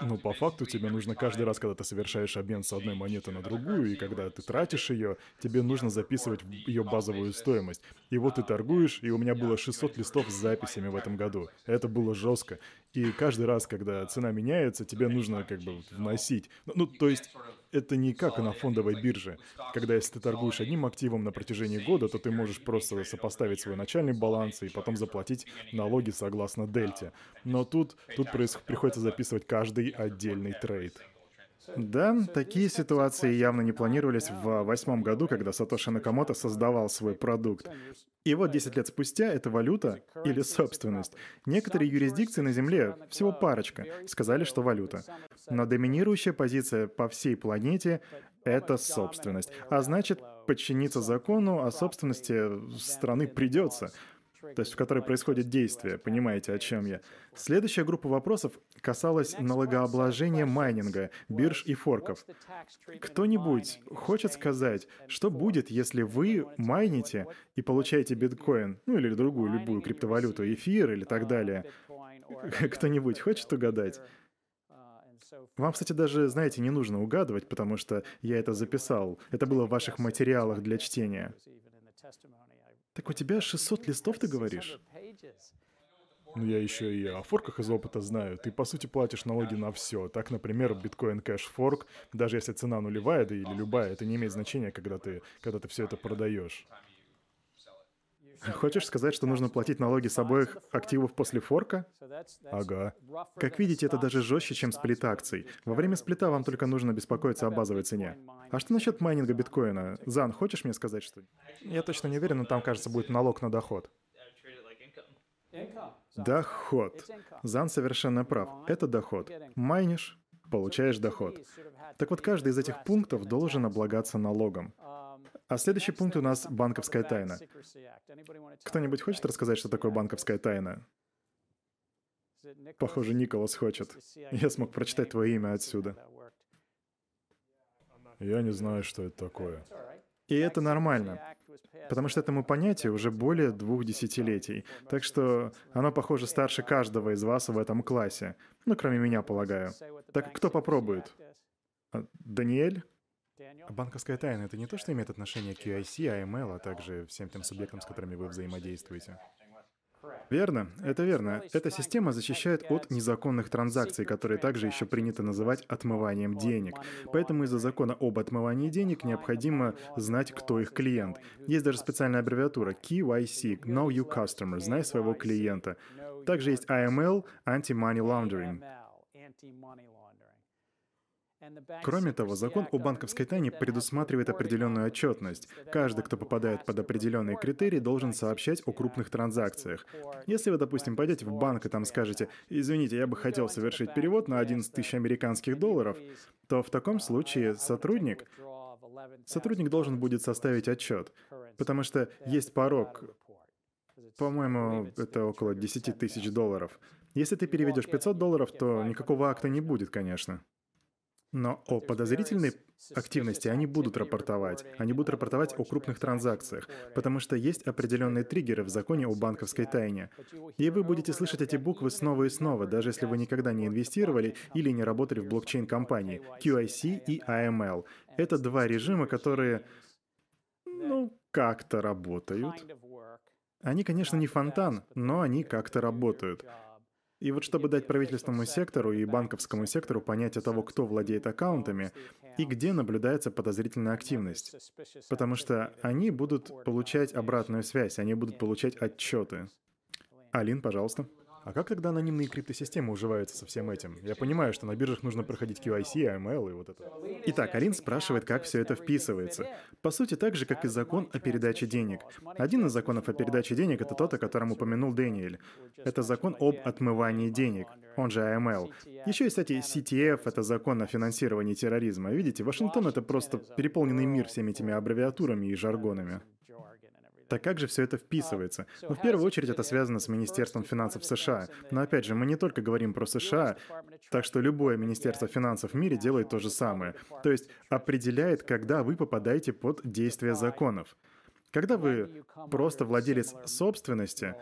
Ну, по факту тебе нужно каждый раз, когда ты совершаешь обмен с одной монеты на другую, и когда ты тратишь ее, тебе нужно записывать ее базовую стоимость. И вот ты торгуешь, и у меня было 600 листов с записями в этом году. Это было жестко. И каждый раз, когда цена меняется, тебе нужно как бы вносить. Ну, ну то есть это не как на фондовой бирже, когда если ты торгуешь одним активом на протяжении года, то ты можешь просто сопоставить свой начальный баланс и потом заплатить налоги согласно дельте. Но тут, тут приходится записывать каждый отдельный трейд. Да, такие ситуации явно не планировались в восьмом году, когда Сатоши Накамото создавал свой продукт. И вот 10 лет спустя эта валюта или собственность. Некоторые юрисдикции на Земле, всего парочка, сказали, что валюта. Но доминирующая позиция по всей планете — это собственность. А значит, подчиниться закону о собственности страны придется — то есть в которой происходит действие, понимаете, о чем я. Следующая группа вопросов касалась налогообложения майнинга, бирж и форков. Кто-нибудь хочет сказать, что будет, если вы майните и получаете биткоин, ну или другую любую криптовалюту, эфир или так далее? (laughs) Кто-нибудь хочет угадать? Вам, кстати, даже, знаете, не нужно угадывать, потому что я это записал. Это было в ваших материалах для чтения. Так у тебя 600 листов, ты говоришь? Ну, я еще и о форках из опыта знаю. Ты, по сути, платишь налоги на все. Так, например, Bitcoin Cash Fork, даже если цена нулевая, да или любая, это не имеет значения, когда ты, когда ты все это продаешь. Хочешь сказать, что нужно платить налоги с обоих активов после форка? Ага. Как видите, это даже жестче, чем сплит акций. Во время сплита вам только нужно беспокоиться о базовой цене. А что насчет майнинга биткоина? Зан, хочешь мне сказать что? Я точно не уверен, но там, кажется, будет налог на доход. Доход. Зан совершенно прав. Это доход. Майнишь, получаешь доход. Так вот, каждый из этих пунктов должен облагаться налогом. А следующий пункт у нас банковская тайна. Кто-нибудь хочет рассказать, что такое банковская тайна? Похоже, Николас хочет. Я смог прочитать твое имя отсюда. Я не знаю, что это такое. И это нормально, потому что этому понятию уже более двух десятилетий. Так что оно, похоже, старше каждого из вас в этом классе. Ну, кроме меня, полагаю. Так кто попробует? А, Даниэль? А банковская тайна — это не то, что имеет отношение к QIC, AML, а также всем тем субъектам, с которыми вы взаимодействуете? Верно, это верно. Эта система защищает от незаконных транзакций, которые также еще принято называть отмыванием денег. Поэтому из-за закона об отмывании денег необходимо знать, кто их клиент. Есть даже специальная аббревиатура KYC, Know Your Customer, знай своего клиента. Также есть AML, Anti-Money Laundering. Кроме того, закон о банковской тайне предусматривает определенную отчетность. Каждый, кто попадает под определенные критерии, должен сообщать о крупных транзакциях. Если вы, допустим, пойдете в банк и там скажете, «Извините, я бы хотел совершить перевод на 11 тысяч американских долларов», то в таком случае сотрудник, сотрудник должен будет составить отчет, потому что есть порог, по-моему, это около 10 тысяч долларов. Если ты переведешь 500 долларов, то никакого акта не будет, конечно. Но о подозрительной активности они будут рапортовать. Они будут рапортовать о крупных транзакциях, потому что есть определенные триггеры в законе о банковской тайне. И вы будете слышать эти буквы снова и снова, даже если вы никогда не инвестировали или не работали в блокчейн-компании. QIC и AML. Это два режима, которые, ну, как-то работают. Они, конечно, не фонтан, но они как-то работают. И вот чтобы дать правительственному сектору и банковскому сектору понятие того, кто владеет аккаунтами и где наблюдается подозрительная активность. Потому что они будут получать обратную связь, они будут получать отчеты. Алин, пожалуйста. А как тогда анонимные криптосистемы уживаются со всем этим? Я понимаю, что на биржах нужно проходить QIC, AML и вот это. Итак, Алин спрашивает, как все это вписывается. По сути, так же, как и закон о передаче денег. Один из законов о передаче денег — это тот, о котором упомянул Дэниэль. Это закон об отмывании денег, он же AML. Еще есть, кстати, CTF — это закон о финансировании терроризма. Видите, Вашингтон — это просто переполненный мир всеми этими аббревиатурами и жаргонами. Так как же все это вписывается? Ну, в первую очередь это связано с Министерством финансов США. Но опять же, мы не только говорим про США, так что любое Министерство финансов в мире делает то же самое. То есть определяет, когда вы попадаете под действие законов. Когда вы просто владелец собственности,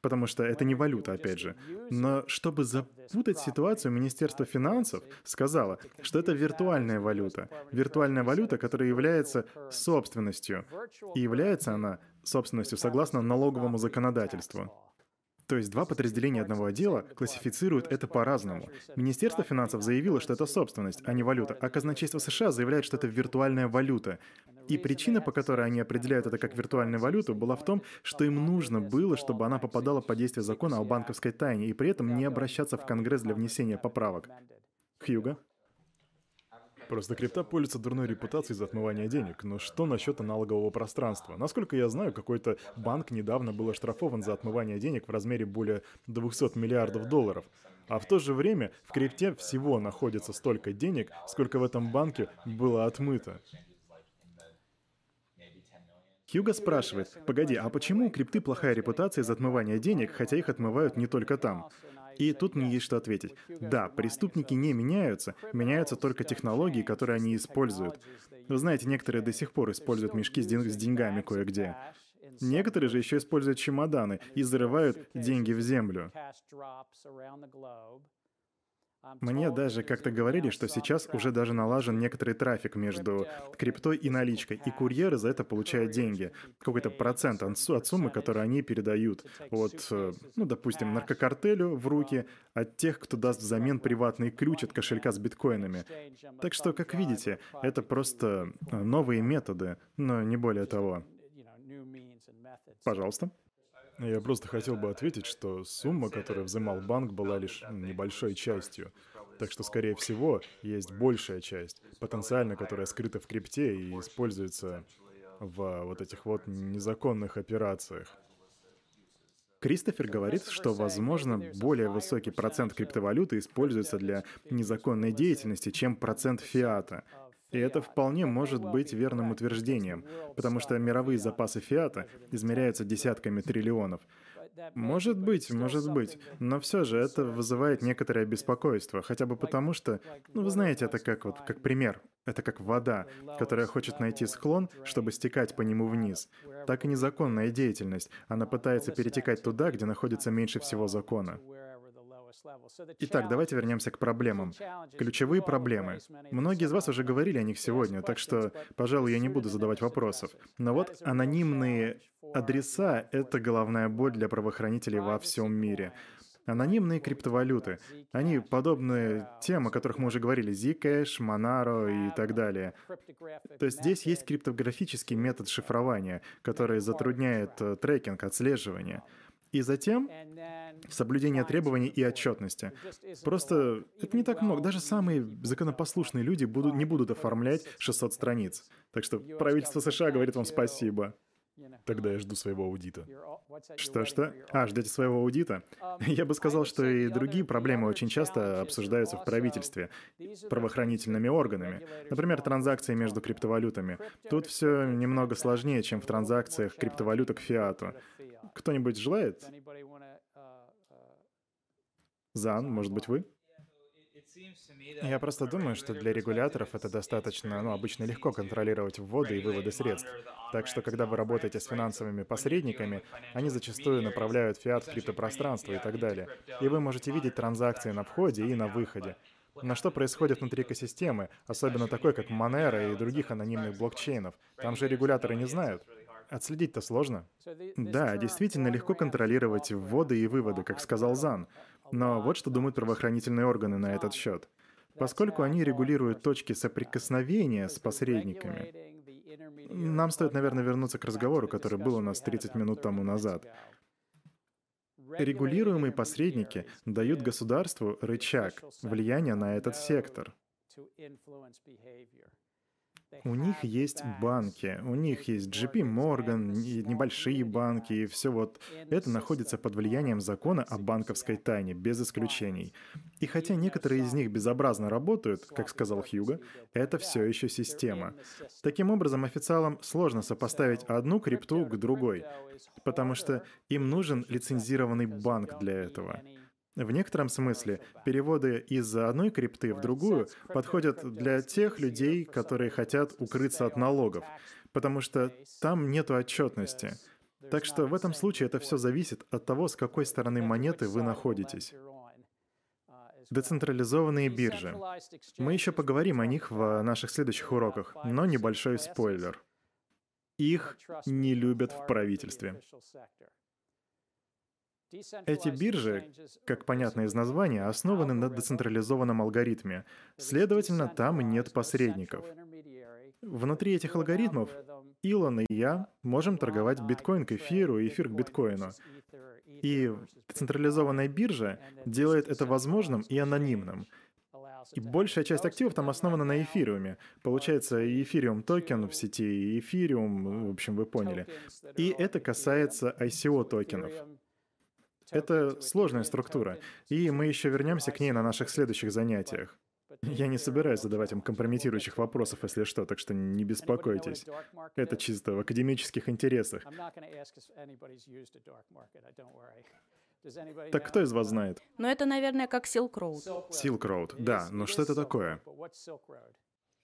потому что это не валюта, опять же, но чтобы запутать ситуацию, Министерство финансов сказало, что это виртуальная валюта. Виртуальная валюта, которая является собственностью. И является она собственностью согласно налоговому законодательству. То есть два подразделения одного отдела классифицируют это по-разному. Министерство финансов заявило, что это собственность, а не валюта, а казначейство США заявляет, что это виртуальная валюта. И причина, по которой они определяют это как виртуальную валюту, была в том, что им нужно было, чтобы она попадала под действие закона о банковской тайне, и при этом не обращаться в Конгресс для внесения поправок. Хьюго? Просто крипта пользуется дурной репутацией за отмывание денег. Но что насчет аналогового пространства? Насколько я знаю, какой-то банк недавно был оштрафован за отмывание денег в размере более 200 миллиардов долларов. А в то же время в крипте всего находится столько денег, сколько в этом банке было отмыто. Хьюго спрашивает, погоди, а почему у крипты плохая репутация из отмывания денег, хотя их отмывают не только там? И тут мне есть что ответить. Да, преступники не меняются, меняются только технологии, которые они используют. Вы знаете, некоторые до сих пор используют мешки с, ден- с деньгами кое-где. Некоторые же еще используют чемоданы и зарывают деньги в землю. Мне даже как-то говорили, что сейчас уже даже налажен некоторый трафик между криптой и наличкой, и курьеры за это получают деньги. Какой-то процент от суммы, которую они передают от, э, ну, допустим, наркокартелю в руки, от тех, кто даст взамен приватный ключ от кошелька с биткоинами. Так что, как видите, это просто э, новые методы, но не более того. Пожалуйста. Я просто хотел бы ответить, что сумма, которую взимал банк, была лишь небольшой частью. Так что, скорее всего, есть большая часть, потенциально, которая скрыта в крипте и используется в вот этих вот незаконных операциях. Кристофер говорит, что, возможно, более высокий процент криптовалюты используется для незаконной деятельности, чем процент фиата. И это вполне может быть верным утверждением, потому что мировые запасы фиата измеряются десятками триллионов. Может быть, может быть. Но все же это вызывает некоторое беспокойство, хотя бы потому что, ну вы знаете, это как вот, как пример. Это как вода, которая хочет найти склон, чтобы стекать по нему вниз. Так и незаконная деятельность. Она пытается перетекать туда, где находится меньше всего закона. Итак, давайте вернемся к проблемам. Ключевые проблемы. Многие из вас уже говорили о них сегодня, так что, пожалуй, я не буду задавать вопросов. Но вот анонимные адреса — это головная боль для правоохранителей во всем мире. Анонимные криптовалюты. Они подобны тем, о которых мы уже говорили, Zcash, Monero и так далее. То есть здесь есть криптографический метод шифрования, который затрудняет э, трекинг, отслеживание. И затем соблюдение требований и отчетности. Просто это не так много. Даже самые законопослушные люди будут, не будут оформлять 600 страниц. Так что правительство США говорит вам спасибо. Тогда я жду своего аудита. Что-что? А, ждете своего аудита? (laughs) Я бы сказал, что и другие проблемы очень часто обсуждаются в правительстве, правоохранительными органами. Например, транзакции между криптовалютами. Тут все немного сложнее, чем в транзакциях криптовалюты к фиату. Кто-нибудь желает? Зан, может быть, вы? Я просто думаю, что для регуляторов это достаточно, ну, обычно легко контролировать вводы и выводы средств. Так что, когда вы работаете с финансовыми посредниками, они зачастую направляют фиат в криптопространство и так далее. И вы можете видеть транзакции на входе и на выходе. Но что происходит внутри экосистемы, особенно такой, как Monero и других анонимных блокчейнов? Там же регуляторы не знают. Отследить-то сложно. Да, действительно легко контролировать вводы и выводы, как сказал Зан. Но вот что думают правоохранительные органы на этот счет. Поскольку они регулируют точки соприкосновения с посредниками, нам стоит, наверное, вернуться к разговору, который был у нас 30 минут тому назад. Регулируемые посредники дают государству рычаг влияния на этот сектор. У них есть банки, у них есть JP Morgan, небольшие банки, и все вот это находится под влиянием закона о банковской тайне, без исключений. И хотя некоторые из них безобразно работают, как сказал Хьюго, это все еще система. Таким образом, официалам сложно сопоставить одну крипту к другой, потому что им нужен лицензированный банк для этого. В некотором смысле переводы из одной крипты в другую подходят для тех людей, которые хотят укрыться от налогов, потому что там нет отчетности. Так что в этом случае это все зависит от того, с какой стороны монеты вы находитесь. Децентрализованные биржи. Мы еще поговорим о них в наших следующих уроках, но небольшой спойлер. Их не любят в правительстве. Эти биржи, как понятно из названия, основаны на децентрализованном алгоритме. Следовательно, там нет посредников. Внутри этих алгоритмов Илон и я можем торговать биткоин к эфиру и эфир к биткоину. И децентрализованная биржа делает это возможным и анонимным. И большая часть активов там основана на эфириуме. Получается, и эфириум токен в сети, и эфириум, в общем, вы поняли. И это касается ICO токенов. Это сложная структура, и мы еще вернемся к ней на наших следующих занятиях. Я не собираюсь задавать им компрометирующих вопросов, если что, так что не беспокойтесь. Это чисто в академических интересах. Так кто из вас знает? Но это, наверное, как Silk Road. Silk Road, да, но что это такое?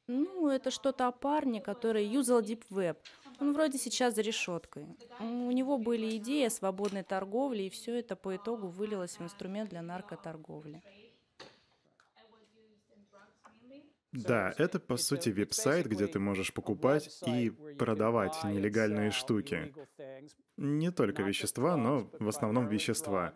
Ну, это что-то о парне, который юзал Deep Web. Он вроде сейчас за решеткой. У него были идеи о свободной торговле, и все это по итогу вылилось в инструмент для наркоторговли. Да, это по сути веб-сайт, где ты можешь покупать и продавать нелегальные штуки. Не только вещества, но в основном вещества.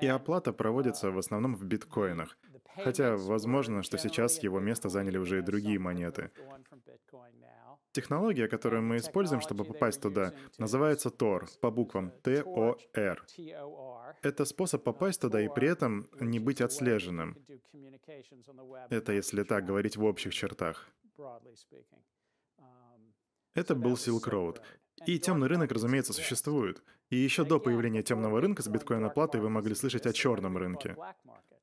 И оплата проводится в основном в биткоинах. Хотя, возможно, что сейчас его место заняли уже и другие монеты. Технология, которую мы используем, чтобы попасть туда, называется Tor, по буквам Т-О-Р. Это способ попасть туда и при этом не быть отслеженным. Это если так говорить в общих чертах. Это был Silk Road. И темный рынок, разумеется, существует. И еще до появления темного рынка с биткоин-оплатой вы могли слышать о черном рынке.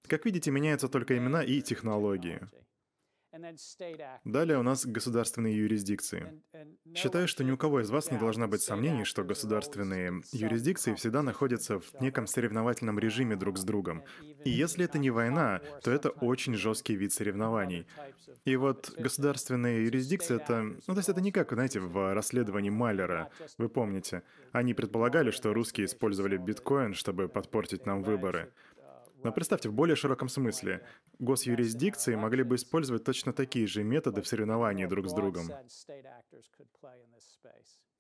Как видите, меняются только имена и технологии. Далее у нас государственные юрисдикции. Считаю, что ни у кого из вас не должна быть сомнений, что государственные юрисдикции всегда находятся в неком соревновательном режиме друг с другом. И если это не война, то это очень жесткий вид соревнований. И вот государственные юрисдикции — это... Ну, то есть это не как, знаете, в расследовании Малера. Вы помните, они предполагали, что русские использовали биткоин, чтобы подпортить нам выборы. Но представьте, в более широком смысле, госюрисдикции могли бы использовать точно такие же методы в соревновании друг с другом.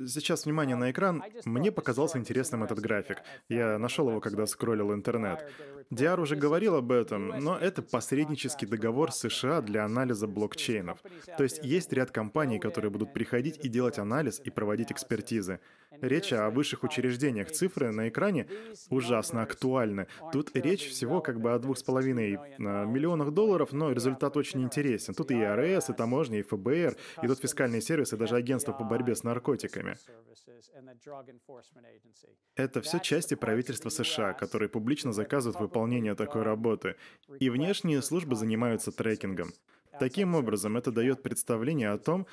Сейчас внимание на экран. Мне показался интересным этот график. Я нашел его, когда скроллил интернет. Диар уже говорил об этом, но это посреднический договор США для анализа блокчейнов. То есть есть ряд компаний, которые будут приходить и делать анализ и проводить экспертизы. Речь о высших учреждениях. Цифры на экране ужасно актуальны. Тут речь всего как бы о двух с половиной а, миллионах долларов, но результат очень интересен. Тут и РС, и таможня, и ФБР, и тут фискальные сервисы, даже агентство по борьбе с наркотиками. Это все части правительства США, которые публично заказывают выполнение такой работы. И внешние службы занимаются трекингом. Таким образом, это дает представление о том,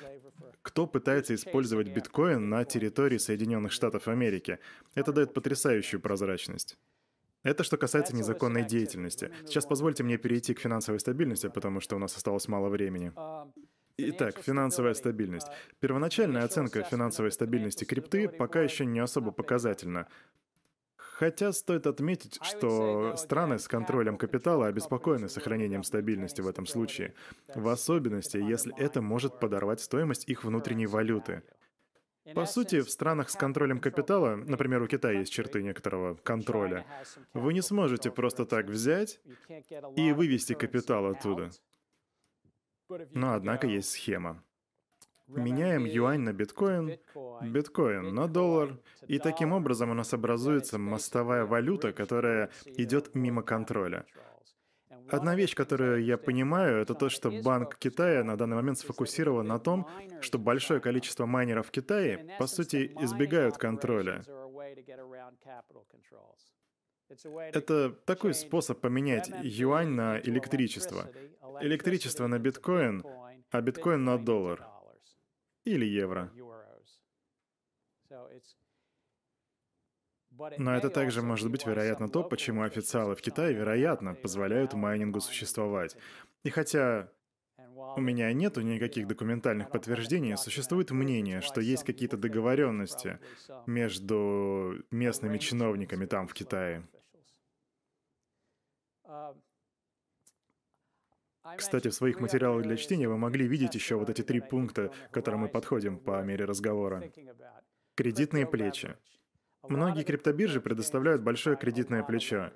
кто пытается использовать биткоин на территории Соединенных Штатов Америки. Это дает потрясающую прозрачность. Это что касается незаконной деятельности. Сейчас позвольте мне перейти к финансовой стабильности, потому что у нас осталось мало времени. Итак, финансовая стабильность. Первоначальная оценка финансовой стабильности крипты пока еще не особо показательна. Хотя стоит отметить, что страны с контролем капитала обеспокоены сохранением стабильности в этом случае, в особенности, если это может подорвать стоимость их внутренней валюты. По сути, в странах с контролем капитала, например, у Китая есть черты некоторого контроля, вы не сможете просто так взять и вывести капитал оттуда. Но однако есть схема. Меняем юань на биткоин, биткоин на доллар, и таким образом у нас образуется мостовая валюта, которая идет мимо контроля. Одна вещь, которую я понимаю, это то, что Банк Китая на данный момент сфокусирован на том, что большое количество майнеров в Китае, по сути, избегают контроля. Это такой способ поменять юань на электричество. Электричество на биткоин, а биткоин на доллар. Или евро. Но это также может быть, вероятно, то, почему официалы в Китае, вероятно, позволяют майнингу существовать. И хотя у меня нету никаких документальных подтверждений, существует мнение, что есть какие-то договоренности между местными чиновниками там, в Китае. Кстати, в своих материалах для чтения вы могли видеть еще вот эти три пункта, к которым мы подходим по мере разговора. Кредитные плечи. Многие криптобиржи предоставляют большое кредитное плечо.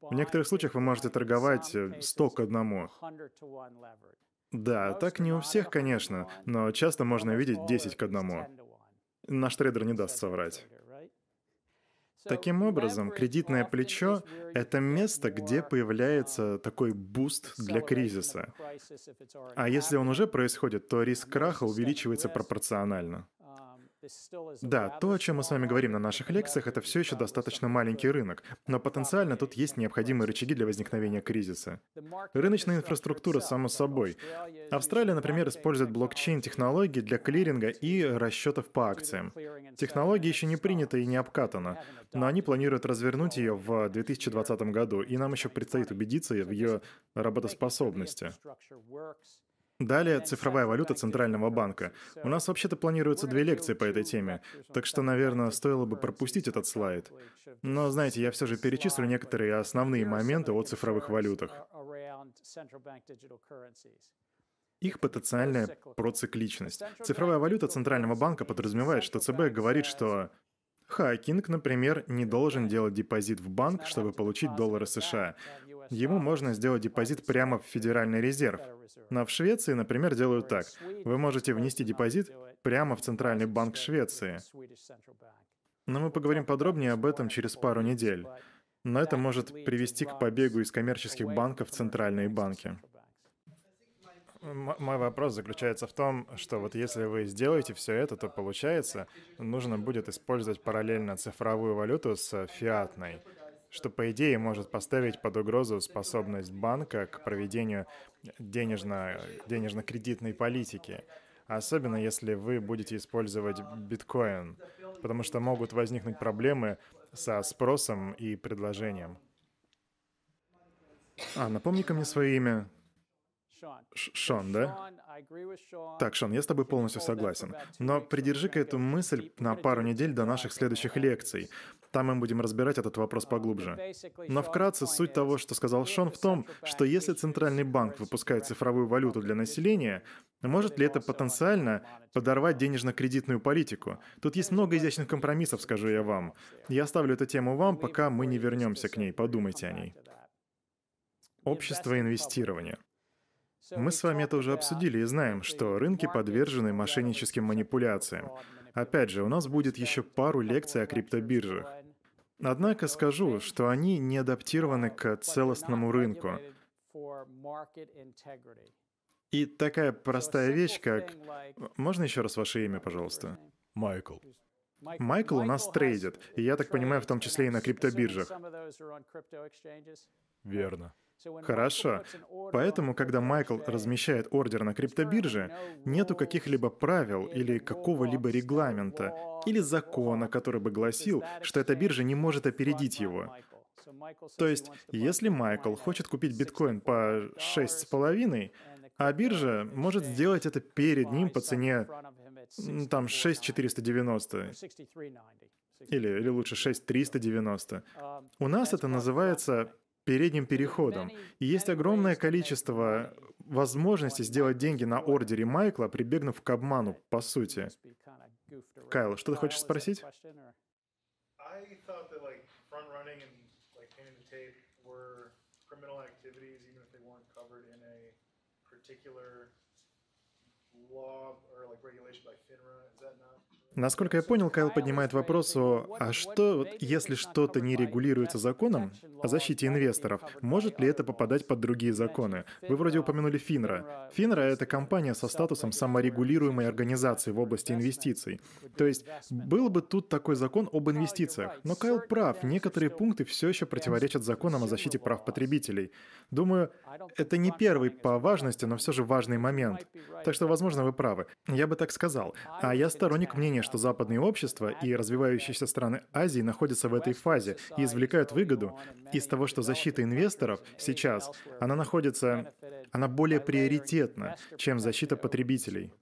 В некоторых случаях вы можете торговать 100 к одному. Да, так не у всех, конечно, но часто можно видеть 10 к одному. Наш трейдер не даст соврать. Таким образом, кредитное плечо — это место, где появляется такой boost для кризиса. А если он уже происходит, то риск краха увеличивается пропорционально. Да, то, о чем мы с вами говорим на наших лекциях, это все еще достаточно маленький рынок, но потенциально тут есть необходимые рычаги для возникновения кризиса. Рыночная инфраструктура, само собой. Австралия, например, использует блокчейн-технологии для клиринга и расчетов по акциям. Технология еще не принята и не обкатана, но они планируют развернуть ее в 2020 году, и нам еще предстоит убедиться в ее работоспособности. Далее цифровая валюта Центрального банка. У нас вообще-то планируются две лекции по этой теме, так что, наверное, стоило бы пропустить этот слайд. Но, знаете, я все же перечислю некоторые основные моменты о цифровых валютах. Их потенциальная процикличность. Цифровая валюта Центрального банка подразумевает, что ЦБ говорит, что Хакинг, например, не должен делать депозит в банк, чтобы получить доллары США. Ему можно сделать депозит прямо в Федеральный резерв. Но в Швеции, например, делают так. Вы можете внести депозит прямо в Центральный банк Швеции. Но мы поговорим подробнее об этом через пару недель. Но это может привести к побегу из коммерческих банков в центральные банки. Мой вопрос заключается в том, что вот если вы сделаете все это, то получается, нужно будет использовать параллельно цифровую валюту с фиатной, что по идее может поставить под угрозу способность банка к проведению денежно, денежно-кредитной политики. Особенно если вы будете использовать биткоин, потому что могут возникнуть проблемы со спросом и предложением. А, напомни-ка мне свое имя. Шон, да? Так, Шон, я с тобой полностью согласен. Но придержи-ка эту мысль на пару недель до наших следующих лекций. Там мы будем разбирать этот вопрос поглубже. Но вкратце суть того, что сказал Шон, в том, что если Центральный банк выпускает цифровую валюту для населения, может ли это потенциально подорвать денежно-кредитную политику? Тут есть много изящных компромиссов, скажу я вам. Я оставлю эту тему вам, пока мы не вернемся к ней. Подумайте о ней. Общество инвестирования. Мы с вами это уже обсудили и знаем, что рынки подвержены мошенническим манипуляциям. Опять же, у нас будет еще пару лекций о криптобиржах. Однако скажу, что они не адаптированы к целостному рынку. И такая простая вещь, как... Можно еще раз ваше имя, пожалуйста? Майкл. Майкл у нас трейдит, и я так понимаю, в том числе и на криптобиржах. Верно. Хорошо. Поэтому, когда Майкл размещает ордер на криптобирже, нету каких-либо правил или какого-либо регламента или закона, который бы гласил, что эта биржа не может опередить его. То есть, если Майкл хочет купить биткоин по 6,5, а биржа может сделать это перед ним по цене там 6,490. Или, или лучше 6,390. У нас это называется передним переходом. И есть огромное количество возможностей сделать деньги на ордере Майкла, прибегнув к обману, по сути. Кайл, что ты хочешь спросить? law or like regulation by FINRA. Is that not? Насколько я понял, Кайл поднимает вопрос о, а что, если что-то не регулируется законом о защите инвесторов, может ли это попадать под другие законы? Вы вроде упомянули Финра. Финра — это компания со статусом саморегулируемой организации в области инвестиций. То есть был бы тут такой закон об инвестициях. Но Кайл прав, некоторые пункты все еще противоречат законам о защите прав потребителей. Думаю, это не первый по важности, но все же важный момент. Так что, возможно, вы правы. Я бы так сказал. А я сторонник мнения что западные общества и развивающиеся страны Азии находятся в этой фазе и извлекают выгоду из того, что защита инвесторов сейчас, она находится, она более приоритетна, чем защита потребителей.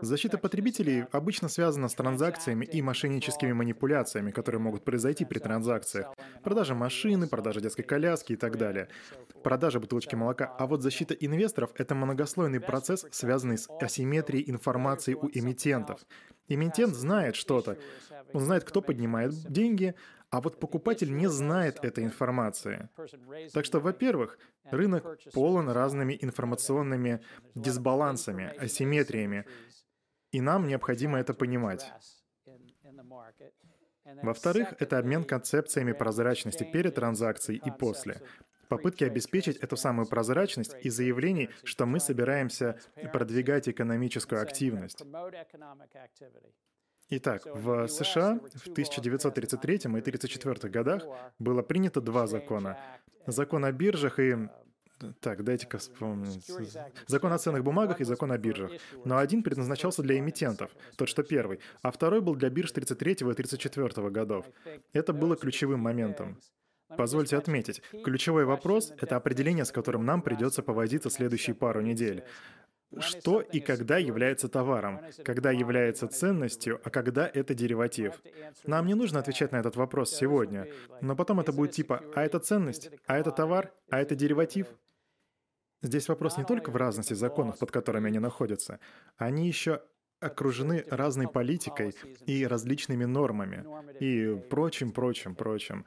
Защита потребителей обычно связана с транзакциями и мошенническими манипуляциями, которые могут произойти при транзакциях. Продажа машины, продажа детской коляски и так далее. Продажа бутылочки молока. А вот защита инвесторов — это многослойный процесс, связанный с асимметрией информации у эмитентов. Эмитент знает что-то. Он знает, кто поднимает деньги, а вот покупатель не знает этой информации. Так что, во-первых, рынок полон разными информационными дисбалансами, асимметриями, и нам необходимо это понимать. Во-вторых, это обмен концепциями прозрачности перед транзакцией и после. Попытки обеспечить эту самую прозрачность и заявлений, что мы собираемся продвигать экономическую активность. Итак, в США в 1933 и 1934 годах было принято два закона. Закон о биржах и так, дайте-ка вспомнить. Закон о ценных бумагах и закон о биржах. Но один предназначался для эмитентов, тот, что первый, а второй был для бирж 33 и 34 годов. Это было ключевым моментом. Позвольте отметить, ключевой вопрос — это определение, с которым нам придется повозиться следующие пару недель что и когда является товаром, когда является ценностью, а когда это дериватив. Нам не нужно отвечать на этот вопрос сегодня, но потом это будет типа «а это ценность?», «а это товар?», «а это дериватив?». Здесь вопрос не только в разности законов, под которыми они находятся, они еще окружены разной политикой и различными нормами и прочим, прочим, прочим.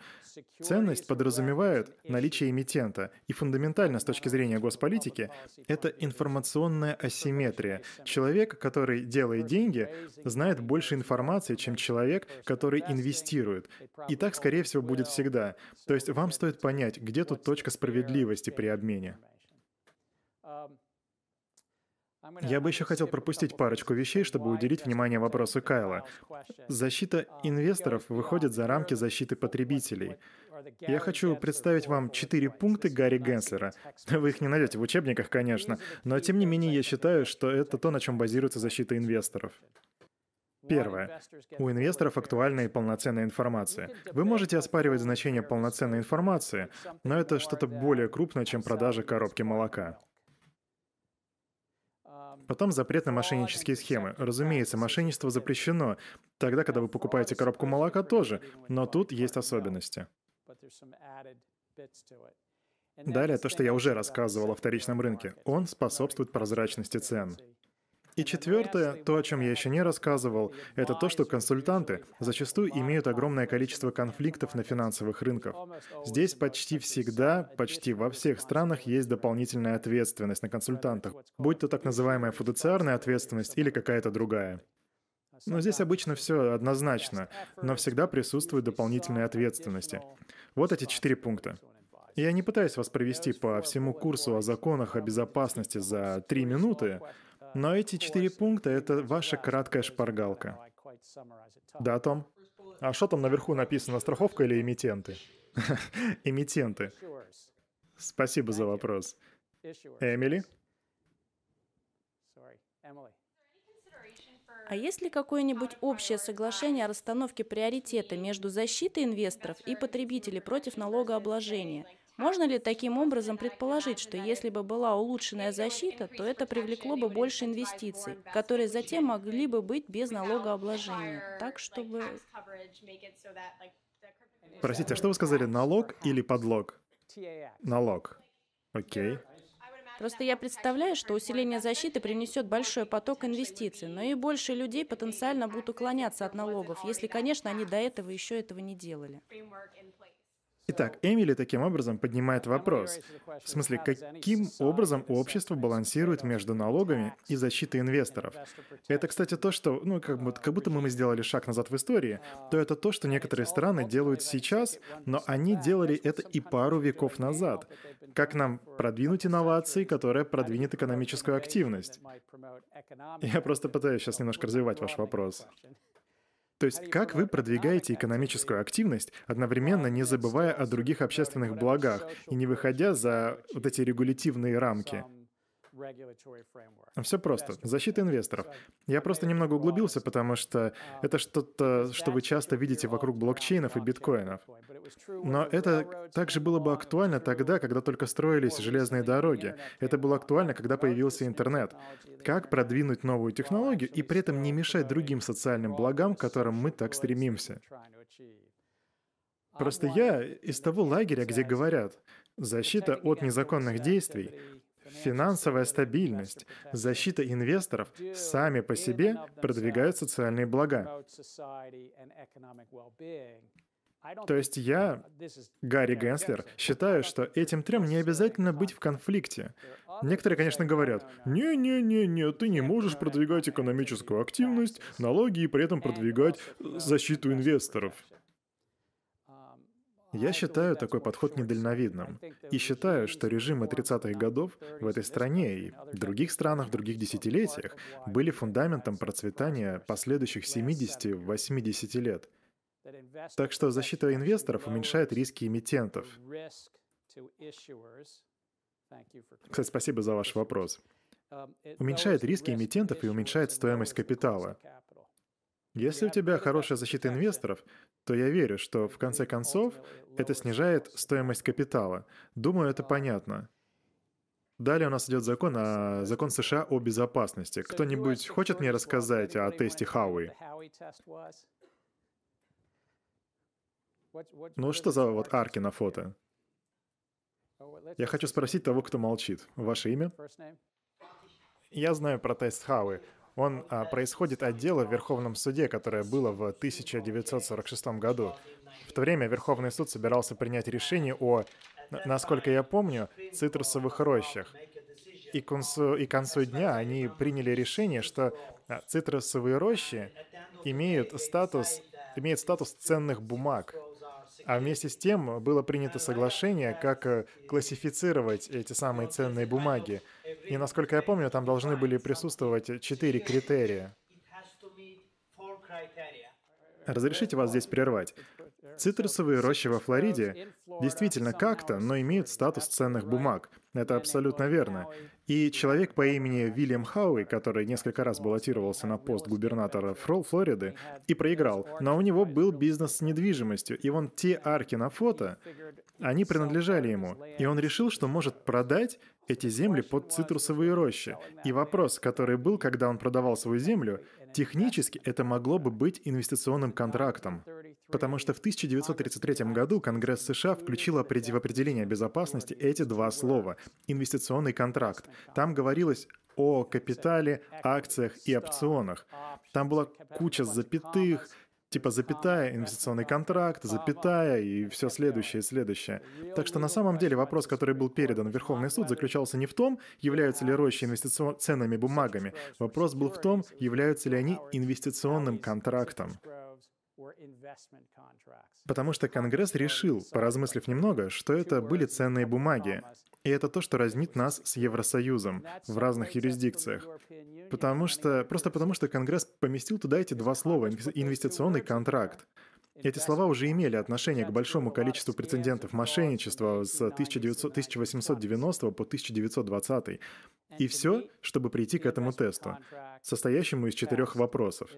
Ценность подразумевает наличие эмитента, и фундаментально с точки зрения госполитики это информационная асимметрия. Человек, который делает деньги, знает больше информации, чем человек, который инвестирует. И так, скорее всего, будет всегда. То есть вам стоит понять, где тут точка справедливости при обмене. Я бы еще хотел пропустить парочку вещей, чтобы уделить внимание вопросу Кайла. Защита инвесторов выходит за рамки защиты потребителей. Я хочу представить вам четыре пункта Гарри Генслера. Вы их не найдете в учебниках, конечно, но тем не менее я считаю, что это то, на чем базируется защита инвесторов. Первое. У инвесторов актуальная и полноценная информация. Вы можете оспаривать значение полноценной информации, но это что-то более крупное, чем продажа коробки молока. Потом запрет на мошеннические схемы. Разумеется, мошенничество запрещено. Тогда, когда вы покупаете коробку молока, тоже. Но тут есть особенности. Далее, то, что я уже рассказывал о вторичном рынке. Он способствует прозрачности цен. И четвертое, то, о чем я еще не рассказывал, это то, что консультанты зачастую имеют огромное количество конфликтов на финансовых рынках. Здесь почти всегда, почти во всех странах есть дополнительная ответственность на консультантах, будь то так называемая фудуциарная ответственность или какая-то другая. Но здесь обычно все однозначно, но всегда присутствуют дополнительные ответственности. Вот эти четыре пункта. Я не пытаюсь вас провести по всему курсу о законах о безопасности за три минуты, но эти четыре пункта — это ваша краткая шпаргалка. Да, Том? А что там наверху написано, страховка или эмитенты? (laughs) Эмитенты. Спасибо за вопрос. Эмили? А есть ли какое-нибудь общее соглашение о расстановке приоритета между защитой инвесторов и потребителей против налогообложения – можно ли таким образом предположить, что если бы была улучшенная защита, то это привлекло бы больше инвестиций, которые затем могли бы быть без налогообложения? Так, чтобы... Простите, а что вы сказали, налог или подлог? Налог. Окей. Просто я представляю, что усиление защиты принесет большой поток инвестиций, но и больше людей потенциально будут уклоняться от налогов, если, конечно, они до этого еще этого не делали. Итак, Эмили таким образом поднимает вопрос. В смысле, каким образом общество балансирует между налогами и защитой инвесторов? Это, кстати, то, что, ну, как, будто, как будто мы сделали шаг назад в истории, то это то, что некоторые страны делают сейчас, но они делали это и пару веков назад. Как нам продвинуть инновации, которая продвинет экономическую активность? Я просто пытаюсь сейчас немножко развивать ваш вопрос. То есть как вы продвигаете экономическую активность, одновременно не забывая о других общественных благах и не выходя за вот эти регулятивные рамки? Все просто. Защита инвесторов. Я просто немного углубился, потому что это что-то, что вы часто видите вокруг блокчейнов и биткоинов. Но это также было бы актуально тогда, когда только строились железные дороги. Это было актуально, когда появился интернет. Как продвинуть новую технологию и при этом не мешать другим социальным благам, к которым мы так стремимся? Просто я из того лагеря, где говорят, защита от незаконных действий Финансовая стабильность, защита инвесторов сами по себе продвигают социальные блага. То есть я, Гарри Генслер, считаю, что этим трем не обязательно быть в конфликте. Некоторые, конечно, говорят, «Не-не-не-не, ты не можешь продвигать экономическую активность, налоги и при этом продвигать защиту инвесторов». Я считаю такой подход недальновидным. И считаю, что режимы 30-х годов в этой стране и других странах других десятилетиях были фундаментом процветания последующих 70-80 лет. Так что защита инвесторов уменьшает риски эмитентов. Кстати, спасибо за ваш вопрос. Уменьшает риски эмитентов и уменьшает стоимость капитала. Если у тебя хорошая защита инвесторов, то я верю, что в конце концов это снижает стоимость капитала. Думаю, это понятно. Далее у нас идет закон, о, закон США о безопасности. Кто-нибудь хочет мне рассказать о тесте Хауи? Ну что за вот арки на фото? Я хочу спросить того, кто молчит. Ваше имя? Я знаю про тест Хауи. Он а, происходит от дела в Верховном суде, которое было в 1946 году. В то время Верховный суд собирался принять решение о, насколько я помню, цитрусовых рощах. И к концу, и к концу дня они приняли решение, что а, цитрусовые рощи имеют статус, имеют статус ценных бумаг. А вместе с тем было принято соглашение, как э, классифицировать эти самые ценные бумаги. И насколько я помню, там должны были присутствовать четыре критерия. Разрешите вас здесь прервать. Цитрусовые рощи во Флориде действительно как-то, но имеют статус ценных бумаг. Это абсолютно верно. И человек по имени Вильям Хауи, который несколько раз баллотировался на пост губернатора Флориды и проиграл, но у него был бизнес с недвижимостью, и вон те арки на фото, они принадлежали ему. И он решил, что может продать эти земли под цитрусовые рощи. И вопрос, который был, когда он продавал свою землю, технически это могло бы быть инвестиционным контрактом. Потому что в 1933 году Конгресс США включил в определение безопасности эти два слова – инвестиционный контракт. Там говорилось о капитале, акциях и опционах. Там была куча запятых, типа запятая, инвестиционный контракт, запятая и все следующее и следующее. Так что на самом деле вопрос, который был передан в Верховный суд, заключался не в том, являются ли рощи инвестиционными бумагами. Вопрос был в том, являются ли они инвестиционным контрактом. Потому что Конгресс решил, поразмыслив немного, что это были ценные бумаги. И это то, что разнит нас с Евросоюзом в разных юрисдикциях. Потому что, просто потому что Конгресс поместил туда эти два слова «инвестиционный контракт». Эти слова уже имели отношение к большому количеству прецедентов мошенничества с 1900, 1890 по 1920. И все, чтобы прийти к этому тесту, состоящему из четырех вопросов.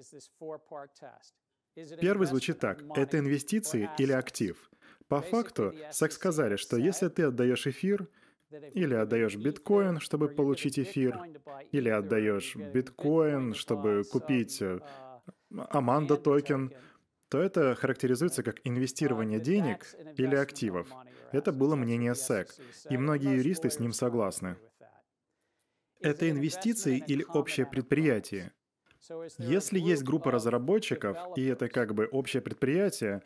Первый звучит так. Это инвестиции или актив? По факту, САК сказали, что если ты отдаешь эфир, или отдаешь биткоин, чтобы получить эфир, или отдаешь биткоин, чтобы купить э, Аманда токен, то это характеризуется как инвестирование денег или активов. Это было мнение СЭК, и многие юристы с ним согласны. Это инвестиции или общее предприятие? Если есть группа разработчиков, и это как бы общее предприятие,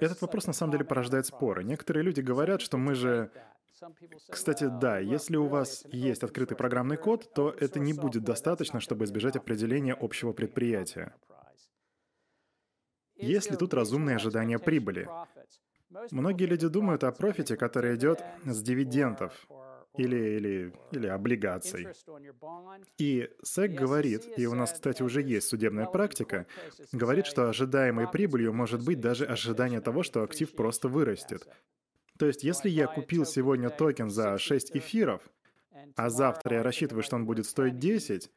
этот вопрос на самом деле порождает споры. Некоторые люди говорят, что мы же... Кстати, да, если у вас есть открытый программный код, то это не будет достаточно, чтобы избежать определения общего предприятия. Есть ли тут разумные ожидания прибыли? Многие люди думают о профите, который идет с дивидендов или, или, или облигаций. И СЭК говорит, и у нас, кстати, уже есть судебная практика, говорит, что ожидаемой прибылью может быть даже ожидание того, что актив просто вырастет. То есть, если я купил сегодня токен за 6 эфиров, а завтра я рассчитываю, что он будет стоить 10,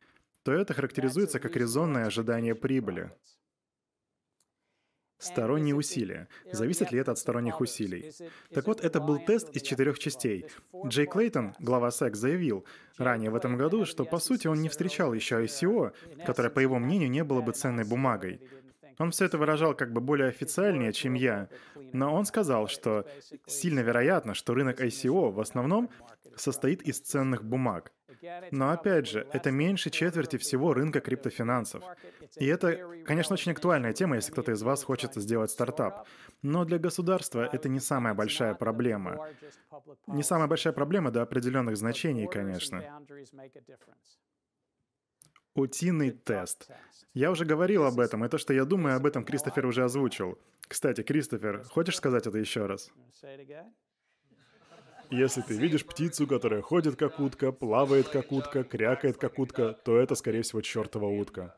то это характеризуется как резонное ожидание прибыли. Сторонние усилия. Зависит ли это от сторонних усилий? Так вот, это был тест из четырех частей. Джей Клейтон, глава СЭК, заявил ранее в этом году, что по сути он не встречал еще ICO, которое, по его мнению, не было бы ценной бумагой. Он все это выражал как бы более официальнее, чем я. Но он сказал, что сильно вероятно, что рынок ICO в основном состоит из ценных бумаг. Но опять же, это меньше четверти всего рынка криптофинансов. И это, конечно, очень актуальная тема, если кто-то из вас хочет сделать стартап. Но для государства это не самая большая проблема. Не самая большая проблема до определенных значений, конечно. Утиный тест. Я уже говорил об этом, и то, что я думаю об этом, Кристофер уже озвучил. Кстати, Кристофер, хочешь сказать это еще раз? Если ты видишь птицу, которая ходит как утка, плавает как утка, крякает как утка, то это, скорее всего, чертова утка.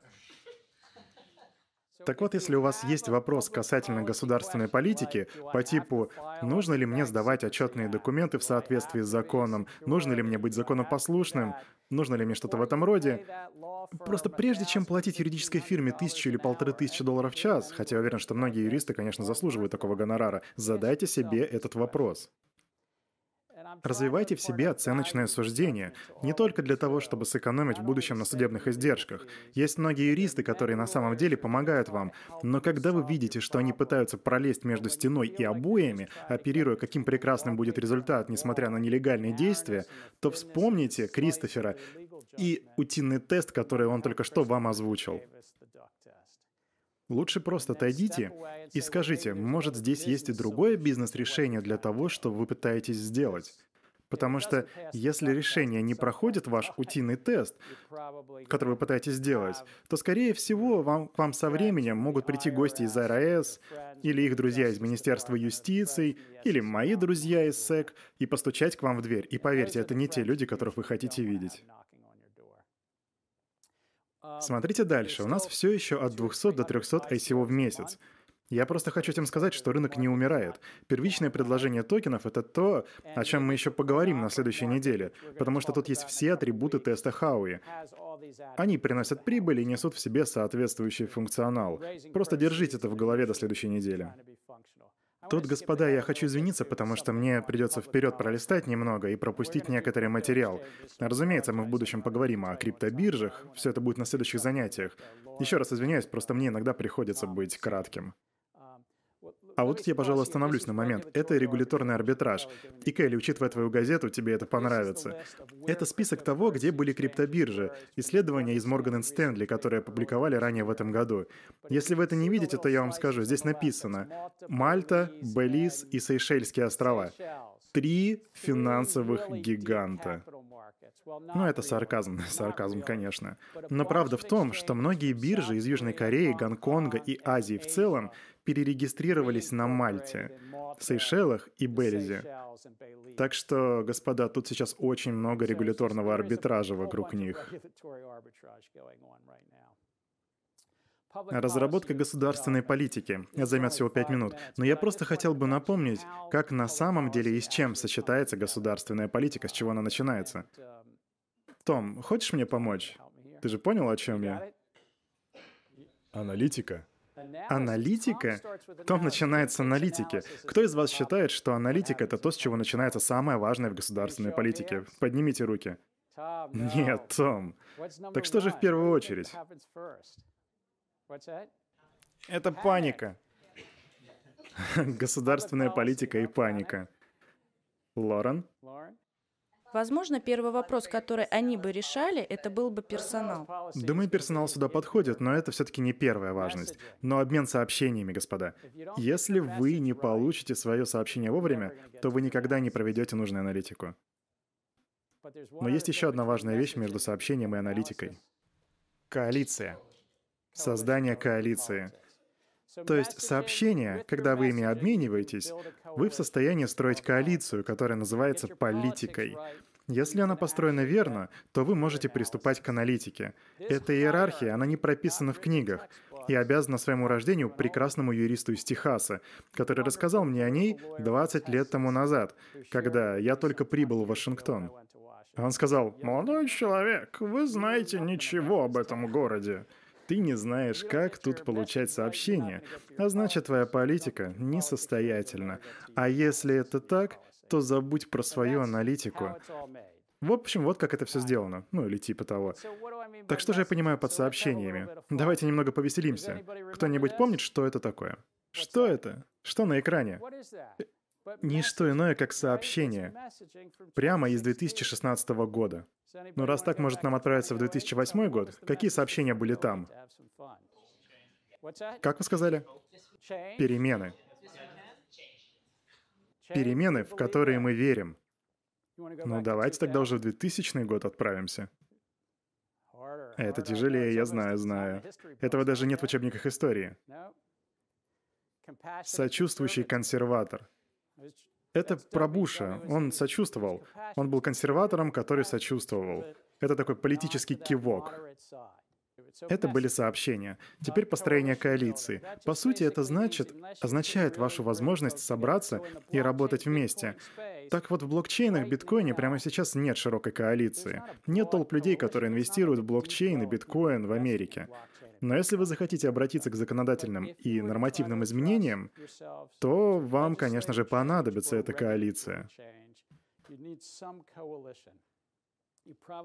Так вот, если у вас есть вопрос касательно государственной политики по типу «нужно ли мне сдавать отчетные документы в соответствии с законом?», «нужно ли мне быть законопослушным?», «нужно ли мне что-то в этом роде?», просто прежде чем платить юридической фирме тысячу или полторы тысячи долларов в час, хотя я уверен, что многие юристы, конечно, заслуживают такого гонорара, задайте себе этот вопрос. Развивайте в себе оценочное суждение, не только для того, чтобы сэкономить в будущем на судебных издержках. Есть многие юристы, которые на самом деле помогают вам, но когда вы видите, что они пытаются пролезть между стеной и обоями, оперируя, каким прекрасным будет результат, несмотря на нелегальные действия, то вспомните Кристофера и утиный тест, который он только что вам озвучил. Лучше просто отойдите и скажите, может здесь есть и другое бизнес-решение для того, что вы пытаетесь сделать. Потому что если решение не проходит ваш (laughs) утиный тест, который вы пытаетесь сделать, то, скорее всего, вам, к вам со временем могут прийти гости из РАЭС, или их друзья из Министерства юстиции, или мои друзья из СЭК, и постучать к вам в дверь. И поверьте, это не те люди, которых вы хотите видеть. Смотрите дальше. У нас все еще от 200 до 300 ICO в месяц. Я просто хочу этим сказать, что рынок не умирает. Первичное предложение токенов — это то, о чем мы еще поговорим на следующей неделе, потому что тут есть все атрибуты теста Хауи. Они приносят прибыль и несут в себе соответствующий функционал. Просто держите это в голове до следующей недели. Тут, господа, я хочу извиниться, потому что мне придется вперед пролистать немного и пропустить некоторый материал. Разумеется, мы в будущем поговорим о криптобиржах, все это будет на следующих занятиях. Еще раз извиняюсь, просто мне иногда приходится быть кратким. А вот я, пожалуй, остановлюсь на момент. Это регуляторный арбитраж. И, Келли, учитывая твою газету, тебе это понравится. Это список того, где были криптобиржи. Исследования из Морган Стэнли, которые опубликовали ранее в этом году. Если вы это не видите, то я вам скажу. Здесь написано Мальта, Белиз и Сейшельские острова. Три финансовых гиганта. Ну, это сарказм, (laughs) сарказм, конечно. Но правда в том, что многие биржи из Южной Кореи, Гонконга и Азии в целом перерегистрировались на Мальте, Сейшелах и Белизе. Так что, господа, тут сейчас очень много регуляторного арбитража вокруг них. Разработка государственной политики займет всего пять минут, но я просто хотел бы напомнить, как на самом деле и с чем сочетается государственная политика, с чего она начинается. Том, хочешь мне помочь? Ты же понял, о чем я? Аналитика. Аналитика? Том начинается аналитики. Кто из вас считает, что аналитика — это то, с чего начинается самое важное в государственной политике? Поднимите руки. Нет, Том. Так что же в первую очередь? Это паника. (laughs) Государственная политика и паника. Лорен? Возможно, первый вопрос, который они бы решали, это был бы персонал. Думаю, персонал сюда подходит, но это все-таки не первая важность. Но обмен сообщениями, господа. Если вы не получите свое сообщение вовремя, то вы никогда не проведете нужную аналитику. Но есть еще одна важная вещь между сообщением и аналитикой. Коалиция. Создание коалиции. То есть сообщение, когда вы ими обмениваетесь, вы в состоянии строить коалицию, которая называется политикой. Если она построена верно, то вы можете приступать к аналитике. Эта иерархия, она не прописана в книгах, и обязана своему рождению прекрасному юристу из Техаса, который рассказал мне о ней 20 лет тому назад, когда я только прибыл в Вашингтон. Он сказал, «Молодой человек, вы знаете ничего об этом городе. Ты не знаешь, как тут получать сообщения, а значит, твоя политика несостоятельна. А если это так, то забудь про свою аналитику. В общем, вот как это все сделано. Ну, или типа того. Так что же я понимаю под сообщениями? Давайте немного повеселимся. Кто-нибудь помнит, что это такое? Что это? Что на экране? Не что иное, как сообщение. Прямо из 2016 года. Ну, раз так, может нам отправиться в 2008 год? Какие сообщения были там? Как вы сказали? Перемены. Перемены, в которые мы верим. Ну, давайте тогда уже в 2000 год отправимся. Это тяжелее, я знаю, знаю. Этого даже нет в учебниках истории. Сочувствующий консерватор. Это про Буша. Он сочувствовал. Он был консерватором, который сочувствовал. Это такой политический кивок. Это были сообщения. Теперь построение коалиции. По сути, это значит, означает вашу возможность собраться и работать вместе. Так вот, в блокчейнах биткоине прямо сейчас нет широкой коалиции. Нет толп людей, которые инвестируют в блокчейн и биткоин в Америке. Но если вы захотите обратиться к законодательным и нормативным изменениям, то вам, конечно же, понадобится эта коалиция.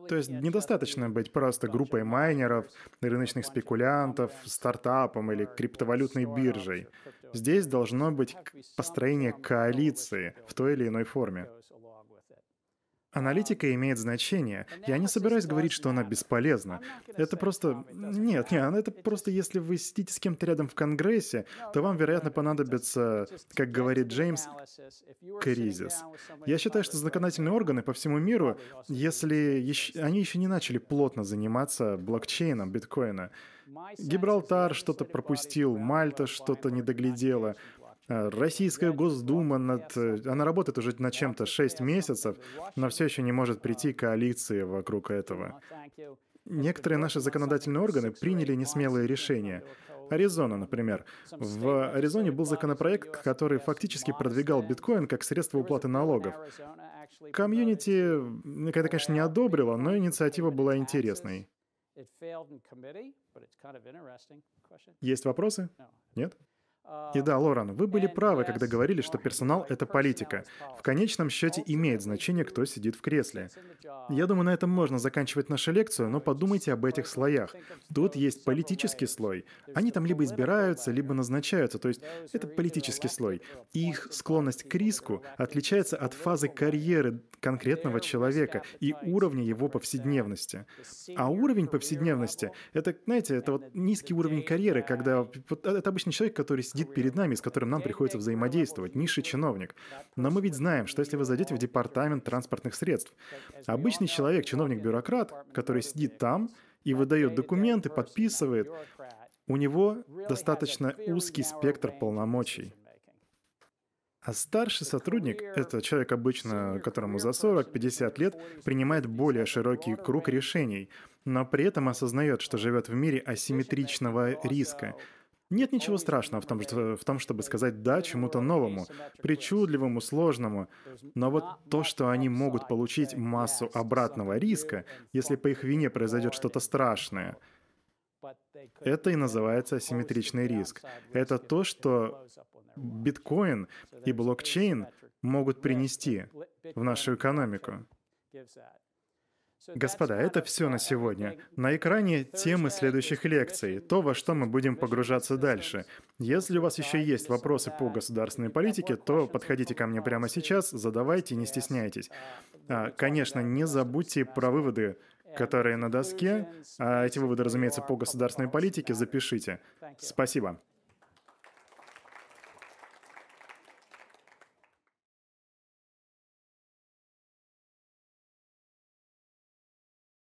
То есть недостаточно быть просто группой майнеров, рыночных спекулянтов, стартапом или криптовалютной биржей. Здесь должно быть построение коалиции в той или иной форме. Аналитика имеет значение. Я не собираюсь говорить, что она бесполезна. Это просто... Нет, нет, это просто если вы сидите с кем-то рядом в Конгрессе, то вам, вероятно, понадобится, как говорит Джеймс, кризис. Я считаю, что законодательные органы по всему миру, если еще... они еще не начали плотно заниматься блокчейном биткоина, Гибралтар что-то пропустил, Мальта что-то не доглядела. А, Российская Госдума, над, э, она работает уже над чем-то 6 месяцев, но все еще не может прийти коалиции вокруг этого. Некоторые наши законодательные органы приняли несмелые решения. Аризона, например. В Аризоне был законопроект, который фактически продвигал биткоин как средство уплаты налогов. Комьюнити это, конечно, не одобрило, но инициатива была интересной. Есть вопросы? Нет? И да, Лоран, вы были правы, когда говорили, что персонал — это политика. В конечном счете имеет значение, кто сидит в кресле. Я думаю, на этом можно заканчивать нашу лекцию, но подумайте об этих слоях. Тут есть политический слой. Они там либо избираются, либо назначаются, то есть это политический слой. И их склонность к риску отличается от фазы карьеры конкретного человека и уровня его повседневности. А уровень повседневности — это, знаете, это вот низкий уровень карьеры, когда вот, это обычный человек, который сидит перед нами, с которым нам приходится взаимодействовать, низший чиновник. Но мы ведь знаем, что если вы зайдете в департамент транспортных средств, обычный человек, чиновник-бюрократ, который сидит там и выдает документы, подписывает, у него достаточно узкий спектр полномочий. А старший сотрудник, это человек обычно, которому за 40-50 лет, принимает более широкий круг решений, но при этом осознает, что живет в мире асимметричного риска, нет ничего страшного в том, что, в том, чтобы сказать «да» чему-то новому, причудливому, сложному. Но вот то, что они могут получить массу обратного риска, если по их вине произойдет что-то страшное, это и называется асимметричный риск. Это то, что биткоин и блокчейн могут принести в нашу экономику. Господа, это все на сегодня. На экране темы следующих лекций, то, во что мы будем погружаться дальше. Если у вас еще есть вопросы по государственной политике, то подходите ко мне прямо сейчас, задавайте, не стесняйтесь. А, конечно, не забудьте про выводы, которые на доске, а эти выводы, разумеется, по государственной политике запишите. Спасибо.